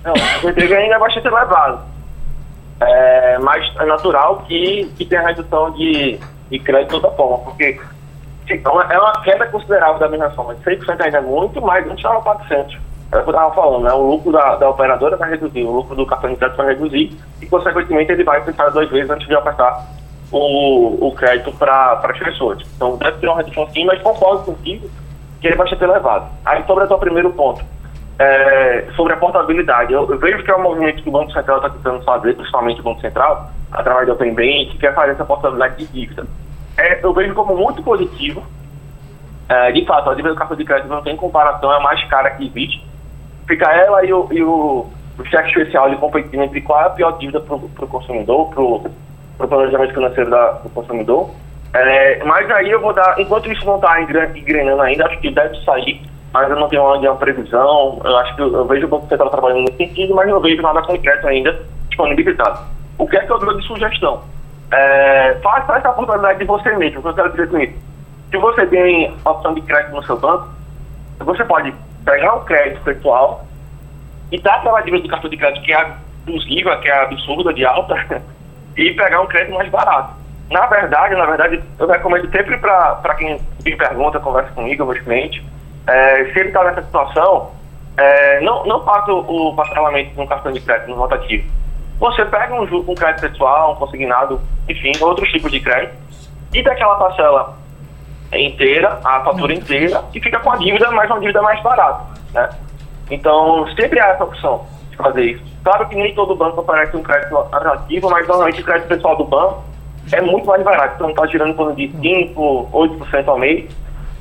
Não, o emprego ainda é bastante elevado. É, mas é natural que, que tenha redução de, de crédito de toda forma, porque então, é uma queda considerável da mesma forma. 100% ainda é muito, mas antes estava 400. É o que eu estava falando, né? O lucro da, da operadora vai reduzir, o lucro do cartão de crédito vai reduzir e, consequentemente, ele vai pensar duas vezes antes de apertar o, o crédito para as pessoas. Então, deve ter uma redução sim, mas concordo contigo que ele vai ser elevado. Aí, sobre o primeiro ponto, é, sobre a portabilidade, eu, eu, vejo que é um movimento que o Banco Central está tentando fazer, principalmente o Banco Central, através do Open Bank, que quer fazer essa portabilidade de dívida. É, eu vejo como muito positivo. É, de fato, a dívida do cartão de crédito não tem comparação, é a mais cara que existe. Fica ela e o, e o, o cheque especial de competindo entre qual é a pior dívida para o consumidor, para o planejamento financeiro da, do consumidor. É, mas aí eu vou dar, enquanto isso não está engrenando ainda, acho que deve sair, mas eu não tenho uma previsão. Eu acho que eu, vejo o Banco Central trabalhando nesse sentido, mas não vejo nada concreto ainda disponibilizado. O que é que eu dou de sugestão? É, faça essa oportunidade de você mesmo, que eu quero dizer com isso. Se você tem opção de crédito no seu banco, você pode pegar um crédito pessoal e dar aquela dívida do cartão de crédito que é abusiva, que é absurda de alta, e pegar um crédito mais barato. Na verdade, na verdade, eu recomendo sempre para quem me pergunta, conversa comigo, meus clientes, é, se ele está nessa situação, é, não, não faça o, parcelamento no cartão de crédito, no rotativo. Você pega um, um crédito pessoal, um consignado, enfim, outros tipos de crédito, e daquela parcela inteira, a fatura inteira, e fica com a dívida, mas uma dívida mais barata. Né? Então, sempre há essa opção de fazer isso. Claro que nem todo banco oferece um crédito atrativo, mas normalmente o crédito pessoal do banco é muito mais barato. Então está girando em torno de 5%, 8% ao mês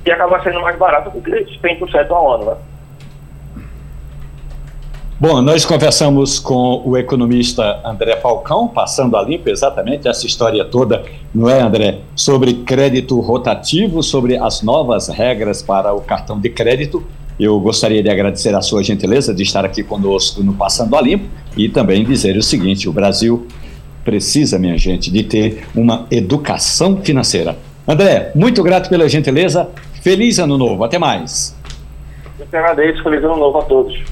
e acaba sendo mais barato do que 100% ao ano. Né? Bom, nós conversamos com o economista André Falcão, passando a limpo exatamente essa história toda, não é, André? Sobre crédito rotativo, sobre as novas regras para o cartão de crédito. Eu gostaria de agradecer a sua gentileza de estar aqui conosco no Passando a Limpo e também dizer o seguinte: o Brasil precisa, minha gente, de ter uma educação financeira. André, muito grato pela gentileza. Feliz ano novo. Até mais. Eu te agradeço. Feliz ano novo a todos.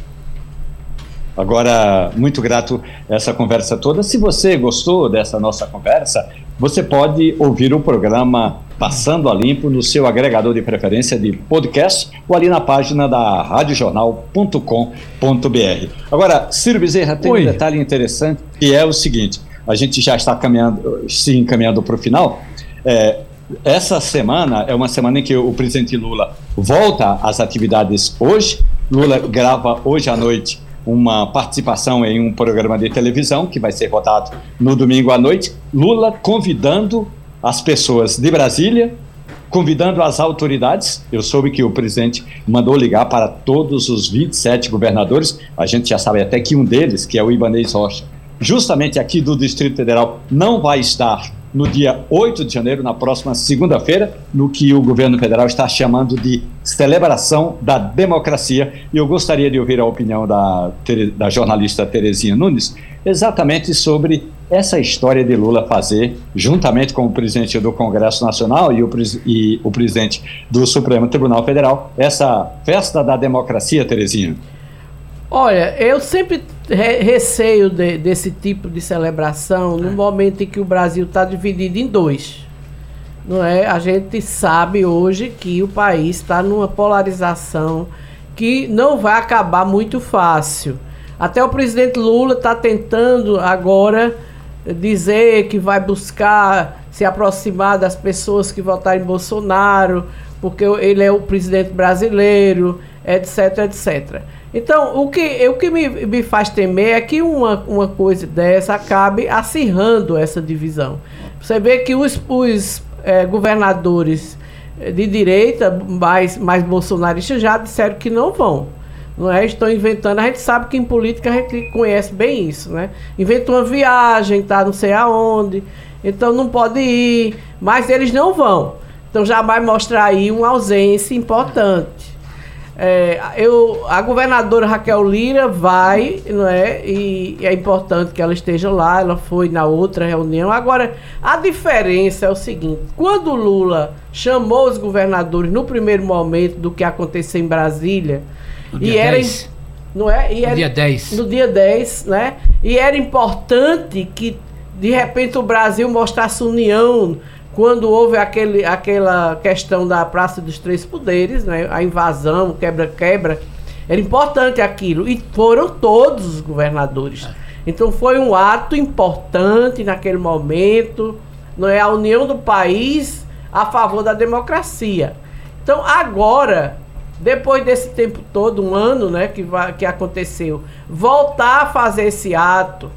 Agora, muito grato essa conversa toda. Se você gostou dessa nossa conversa, você pode ouvir o programa Passando a Limpo no seu agregador de preferência de podcast ou ali na página da radiojornal.com.br. Agora, Ciro Bezerra, tem Oi. um detalhe interessante que é o seguinte: a gente já está caminhando, se encaminhando para o final. É, essa semana é uma semana em que o presidente Lula volta às atividades hoje. Lula grava hoje à noite uma participação em um programa de televisão que vai ser votado no domingo à noite. Lula convidando as pessoas de Brasília, convidando as autoridades. Eu soube que o presidente mandou ligar para todos os 27 governadores. A gente já sabe até que um deles, que é o Ibanez Rocha, justamente aqui do Distrito Federal, não vai estar no dia 8 de janeiro, na próxima segunda-feira, no que o governo federal está chamando de celebração da democracia. E eu gostaria de ouvir a opinião da, da jornalista Terezinha Nunes exatamente sobre essa história de Lula fazer, juntamente com o presidente do Congresso Nacional e o, e o presidente do Supremo Tribunal Federal, essa festa da democracia, Terezinha? Olha, eu sempre re receio de, desse tipo de celebração no momento em que o Brasil está dividido em dois. Não é? A gente sabe hoje que o país está numa polarização que não vai acabar muito fácil. Até o presidente Lula está tentando agora dizer que vai buscar se aproximar das pessoas que votaram em Bolsonaro, porque ele é o presidente brasileiro, etc, etc. Então, o que, o que me, me faz temer é que uma, uma coisa dessa acabe acirrando essa divisão. Você vê que os, os é, governadores de direita, mais, mais bolsonaristas, já disseram que não vão. Não é? Estão inventando. A gente sabe que em política a gente conhece bem isso, né? Inventa uma viagem, tá não sei aonde. Então não pode ir. Mas eles não vão. Então já vai mostrar aí uma ausência importante. É, eu, a governadora Raquel Lira vai, não é? E, e é importante que ela esteja lá. Ela foi na outra reunião. Agora, a diferença é o seguinte: quando o Lula chamou os governadores no primeiro momento do que aconteceu em Brasília, no e era, 10. não é? E no era, dia 10. No dia 10, né? E era importante que de repente o Brasil mostrasse união quando houve aquele, aquela questão da Praça dos Três Poderes, né, a invasão, quebra-quebra, era importante aquilo. E foram todos os governadores. Então foi um ato importante naquele momento, não é a união do país a favor da democracia. Então agora, depois desse tempo todo, um ano, né, que, que aconteceu, voltar a fazer esse ato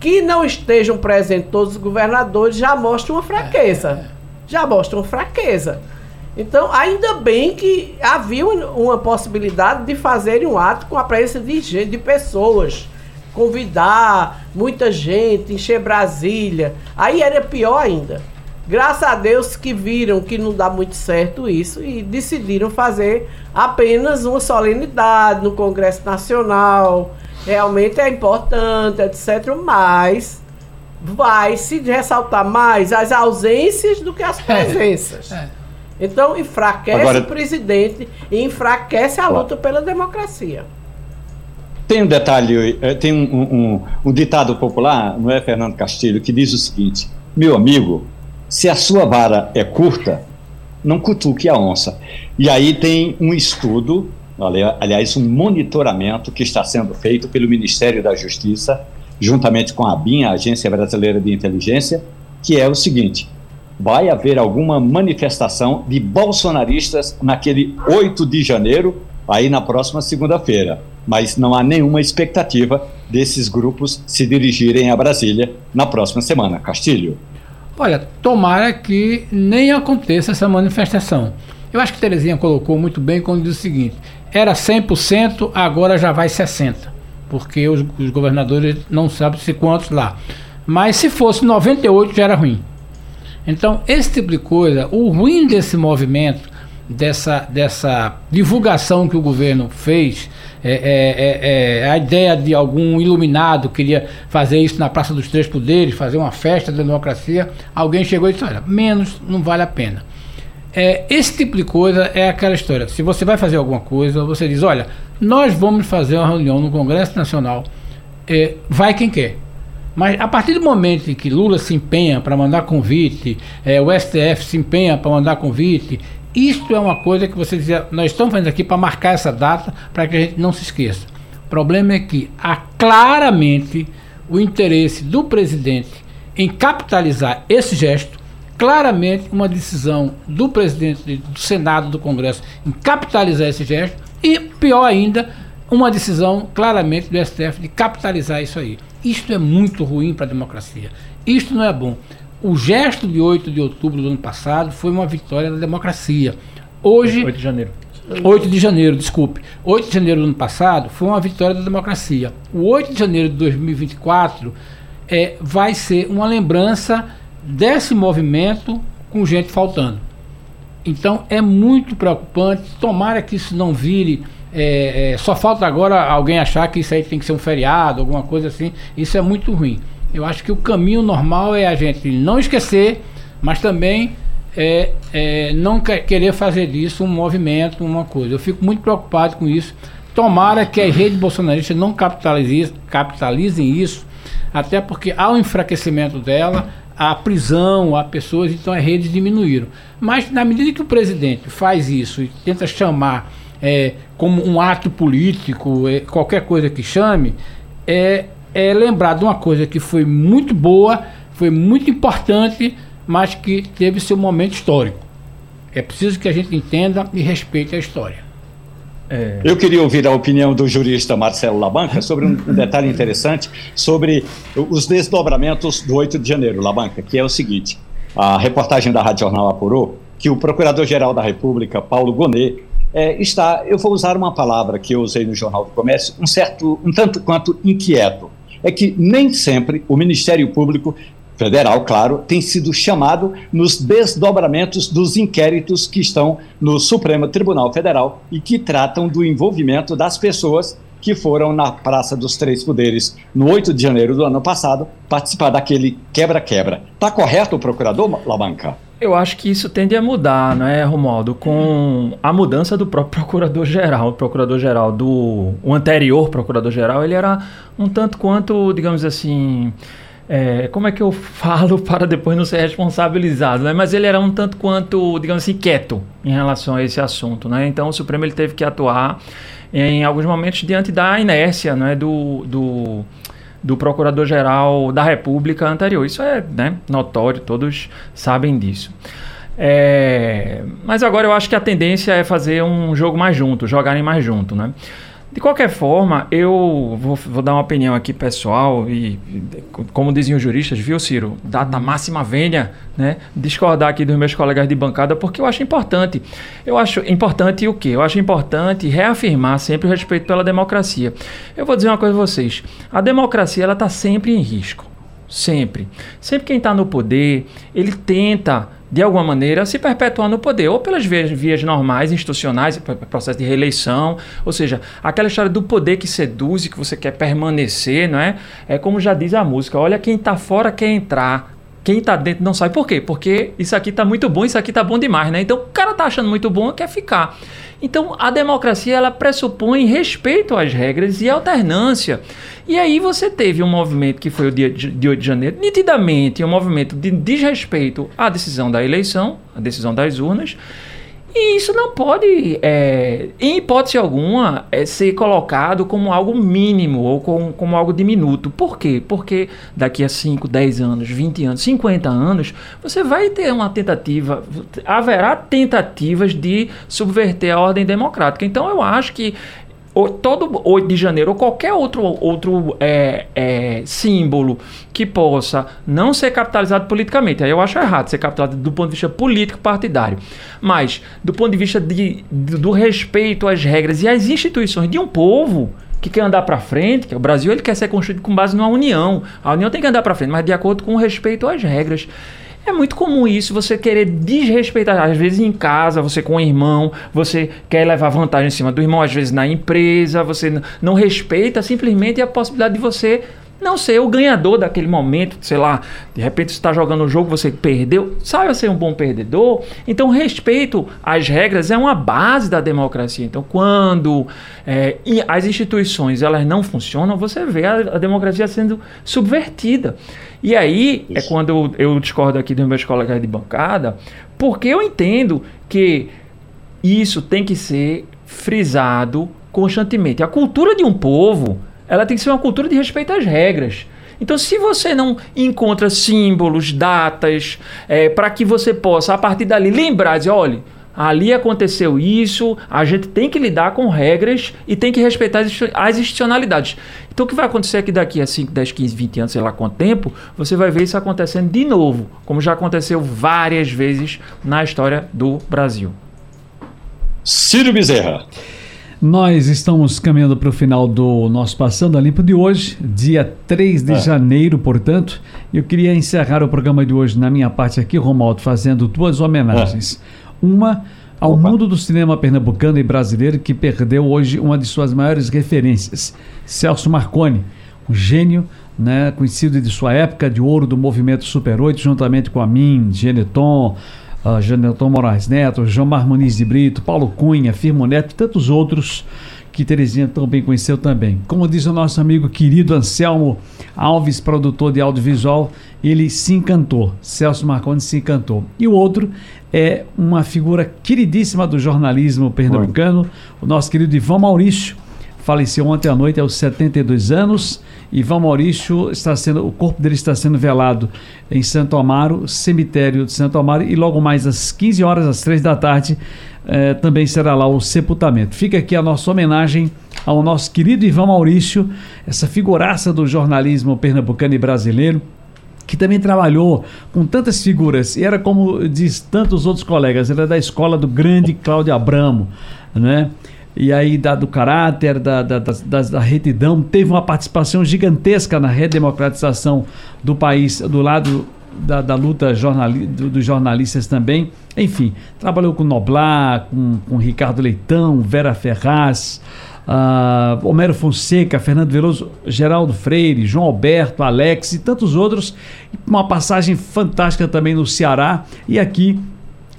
que não estejam presentes todos os governadores já mostra uma fraqueza. É, é. Já mostra uma fraqueza. Então, ainda bem que havia uma possibilidade de fazerem um ato com a presença de gente, de pessoas. Convidar muita gente, encher Brasília. Aí era pior ainda. Graças a Deus que viram que não dá muito certo isso e decidiram fazer apenas uma solenidade no Congresso Nacional realmente é importante, etc. Mas vai se ressaltar mais as ausências do que as é, presenças. É, é. Então enfraquece Agora, o presidente e enfraquece a luta pela democracia. Tem um detalhe, eh, tem um, um, um, ditado popular, não é, Fernando Castilho, que diz o seguinte: meu amigo, se a sua vara é curta, não cutuque a onça. E aí tem um estudo aliás, um monitoramento que está sendo feito pelo Ministério da Justiça, juntamente com a BIM, a Agência Brasileira de Inteligência, que é o seguinte: vai haver alguma manifestação de bolsonaristas naquele 8 de janeiro, aí na próxima segunda-feira. Mas não há nenhuma expectativa desses grupos se dirigirem a Brasília na próxima semana. Castilho. Olha, tomara que nem aconteça essa manifestação. Eu acho que Terezinha colocou muito bem quando diz o seguinte: era 100%, agora já vai 60%, porque os, os governadores não sabem se quantos lá. Mas se fosse 98 já era ruim. Então, esse tipo de coisa, o ruim desse movimento, dessa, dessa divulgação que o governo fez, é, é, é, é, a ideia de algum iluminado queria fazer isso na Praça dos Três Poderes, fazer uma festa da democracia, alguém chegou e disse: olha, menos não vale a pena. É, esse tipo de coisa é aquela história. Se você vai fazer alguma coisa, você diz: olha, nós vamos fazer uma reunião no Congresso Nacional, é, vai quem quer. Mas a partir do momento em que Lula se empenha para mandar convite, é, o STF se empenha para mandar convite, isto é uma coisa que você dizia, nós estamos fazendo aqui para marcar essa data para que a gente não se esqueça. O problema é que há claramente o interesse do presidente em capitalizar esse gesto claramente uma decisão do presidente do Senado do Congresso em capitalizar esse gesto e, pior ainda, uma decisão claramente do STF de capitalizar isso aí. Isto é muito ruim para a democracia. Isto não é bom. O gesto de 8 de outubro do ano passado foi uma vitória da democracia. Hoje. 8 de janeiro. 8 de janeiro, desculpe. 8 de janeiro do ano passado foi uma vitória da democracia. O 8 de janeiro de 2024 é, vai ser uma lembrança desse movimento com gente faltando. Então é muito preocupante. Tomara que isso não vire. É, é, só falta agora alguém achar que isso aí tem que ser um feriado, alguma coisa assim. Isso é muito ruim. Eu acho que o caminho normal é a gente não esquecer, mas também é, é, não querer fazer disso um movimento, uma coisa. Eu fico muito preocupado com isso. Tomara que as redes bolsonaristas não capitalizem, capitalizem isso, até porque um enfraquecimento dela, a prisão, há pessoas, então as redes diminuíram. Mas na medida que o presidente faz isso e tenta chamar é, como um ato político, é, qualquer coisa que chame, é, é lembrar de uma coisa que foi muito boa, foi muito importante, mas que teve seu momento histórico. É preciso que a gente entenda e respeite a história. É. Eu queria ouvir a opinião do jurista Marcelo Labanca sobre um detalhe interessante sobre os desdobramentos do 8 de janeiro, Labanca, que é o seguinte: a reportagem da Rádio Jornal apurou que o Procurador-Geral da República, Paulo Gonet, é, está, eu vou usar uma palavra que eu usei no Jornal do Comércio, um certo, um tanto quanto inquieto. É que nem sempre o Ministério Público Federal, claro, tem sido chamado nos desdobramentos dos inquéritos que estão no Supremo Tribunal Federal e que tratam do envolvimento das pessoas que foram na Praça dos Três Poderes no 8 de janeiro do ano passado participar daquele quebra-quebra. Está correto o procurador Labanca? Eu acho que isso tende a mudar, não é, Romualdo? Com a mudança do próprio procurador-geral. O procurador-geral do. O anterior procurador-geral, ele era um tanto quanto, digamos assim. É, como é que eu falo para depois não ser responsabilizado, né? Mas ele era um tanto quanto, digamos assim, quieto em relação a esse assunto, né? Então o Supremo ele teve que atuar em alguns momentos diante da inércia, né? Do, do do Procurador-Geral da República anterior. Isso é né, notório, todos sabem disso. É, mas agora eu acho que a tendência é fazer um jogo mais junto, jogarem mais junto, né? De qualquer forma, eu vou, vou, dar uma opinião aqui pessoal e, como diziam os juristas, viu, Ciro? Data máxima venha, né? Discordar aqui dos meus colegas de bancada, porque eu acho importante. Eu acho importante o quê? Eu acho importante reafirmar sempre o respeito pela democracia. Eu vou dizer uma coisa a vocês. A democracia, ela está sempre em risco. Sempre. Sempre quem está no poder, ele tenta de alguma maneira, se perpetuar no poder, ou pelas vias, vias normais, institucionais, processo de reeleição, ou seja, aquela história do poder que seduz e que você quer permanecer, não é? É como já diz a música, olha quem está fora quer entrar, quem está dentro não sai. Por quê? Porque isso aqui está muito bom, isso aqui está bom demais, né? Então o cara está achando muito bom, quer ficar. Então a democracia ela pressupõe respeito às regras e alternância. E aí você teve um movimento que foi o dia de 8 de janeiro, nitidamente um movimento de desrespeito à decisão da eleição, à decisão das urnas, e isso não pode, é, em hipótese alguma, é, ser colocado como algo mínimo ou como, como algo diminuto. Por quê? Porque daqui a 5, 10 anos, 20 anos, 50 anos, você vai ter uma tentativa, haverá tentativas de subverter a ordem democrática. Então eu acho que todo 8 de janeiro ou qualquer outro, outro é, é, símbolo que possa não ser capitalizado politicamente. Aí eu acho errado ser capitalizado do ponto de vista político partidário. Mas do ponto de vista de, do respeito às regras e às instituições de um povo que quer andar para frente, que o Brasil ele quer ser construído com base numa união. A união tem que andar para frente, mas de acordo com o respeito às regras. É muito comum isso, você querer desrespeitar. Às vezes em casa, você com o irmão, você quer levar vantagem em cima do irmão, às vezes na empresa, você não respeita simplesmente a possibilidade de você não ser o ganhador daquele momento, sei lá, de repente você está jogando um jogo, você perdeu, saiba ser um bom perdedor. Então, respeito às regras é uma base da democracia. Então, quando é, as instituições elas não funcionam, você vê a, a democracia sendo subvertida. E aí Isso. é quando eu, eu discordo aqui dos meus colegas de bancada, porque eu entendo que isso tem que ser frisado constantemente. A cultura de um povo, ela tem que ser uma cultura de respeito às regras. Então, se você não encontra símbolos, datas, é, para que você possa, a partir dali, lembrar, dizer, olha, ali aconteceu isso, a gente tem que lidar com regras e tem que respeitar as institucionalidades. Então o que vai acontecer aqui daqui a 5, 10, 15, 20 anos, sei lá quanto tempo, você vai ver isso acontecendo de novo, como já aconteceu várias vezes na história do Brasil. Ciro Bezerra. Nós estamos caminhando para o final do nosso Passando a Limpo de hoje, dia 3 de é. janeiro, portanto. Eu queria encerrar o programa de hoje na minha parte aqui, Romaldo, fazendo duas homenagens. É. Uma ao Opa. mundo do cinema pernambucano e brasileiro que perdeu hoje uma de suas maiores referências, Celso Marconi, um gênio né, conhecido de sua época de ouro do movimento Super 8, juntamente com a mim, Geneton, uh, Geneton Moraes Neto, João Marmoniz de Brito, Paulo Cunha, Firmo Neto e tantos outros que Terezinha também conheceu também. Como diz o nosso amigo querido Anselmo Alves, produtor de audiovisual, ele se encantou. Celso Marconi se encantou. E o outro é uma figura queridíssima do jornalismo pernambucano, o nosso querido Ivan Maurício. Faleceu ontem à noite aos 72 anos. Ivan Maurício está sendo, o corpo dele está sendo velado em Santo Amaro, cemitério de Santo Amaro, e logo mais às 15 horas, às 3 da tarde, eh, também será lá o sepultamento. Fica aqui a nossa homenagem ao nosso querido Ivan Maurício, essa figuraça do jornalismo pernambucano e brasileiro, que também trabalhou com tantas figuras, e era como diz tantos outros colegas, era da escola do grande Cláudio Abramo, né? E aí, dado o caráter, da, da, da, da retidão, teve uma participação gigantesca na redemocratização do país, do lado da, da luta jornali, do, dos jornalistas também. Enfim, trabalhou com Noblar, com, com Ricardo Leitão, Vera Ferraz, uh, Homero Fonseca, Fernando Veloso, Geraldo Freire, João Alberto, Alex e tantos outros. Uma passagem fantástica também no Ceará e aqui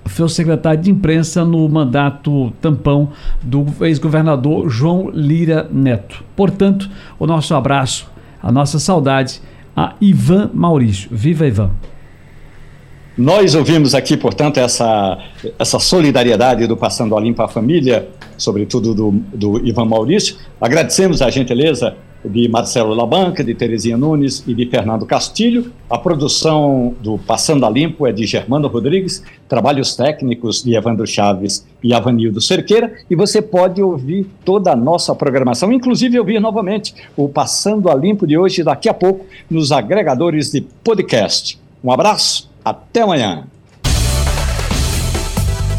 foi o secretário de imprensa no mandato tampão do ex-governador João Lira Neto. Portanto, o nosso abraço, a nossa saudade a Ivan Maurício. Viva Ivan! Nós ouvimos aqui, portanto, essa, essa solidariedade do Passando a Limpa à família, sobretudo do, do Ivan Maurício. Agradecemos a gentileza de Marcelo Labanca, de Terezinha Nunes e de Fernando Castilho. A produção do Passando a Limpo é de Germano Rodrigues, trabalhos técnicos de Evandro Chaves e Avanildo Cerqueira, e você pode ouvir toda a nossa programação, inclusive ouvir novamente o Passando a Limpo de hoje, daqui a pouco, nos agregadores de podcast. Um abraço, até amanhã.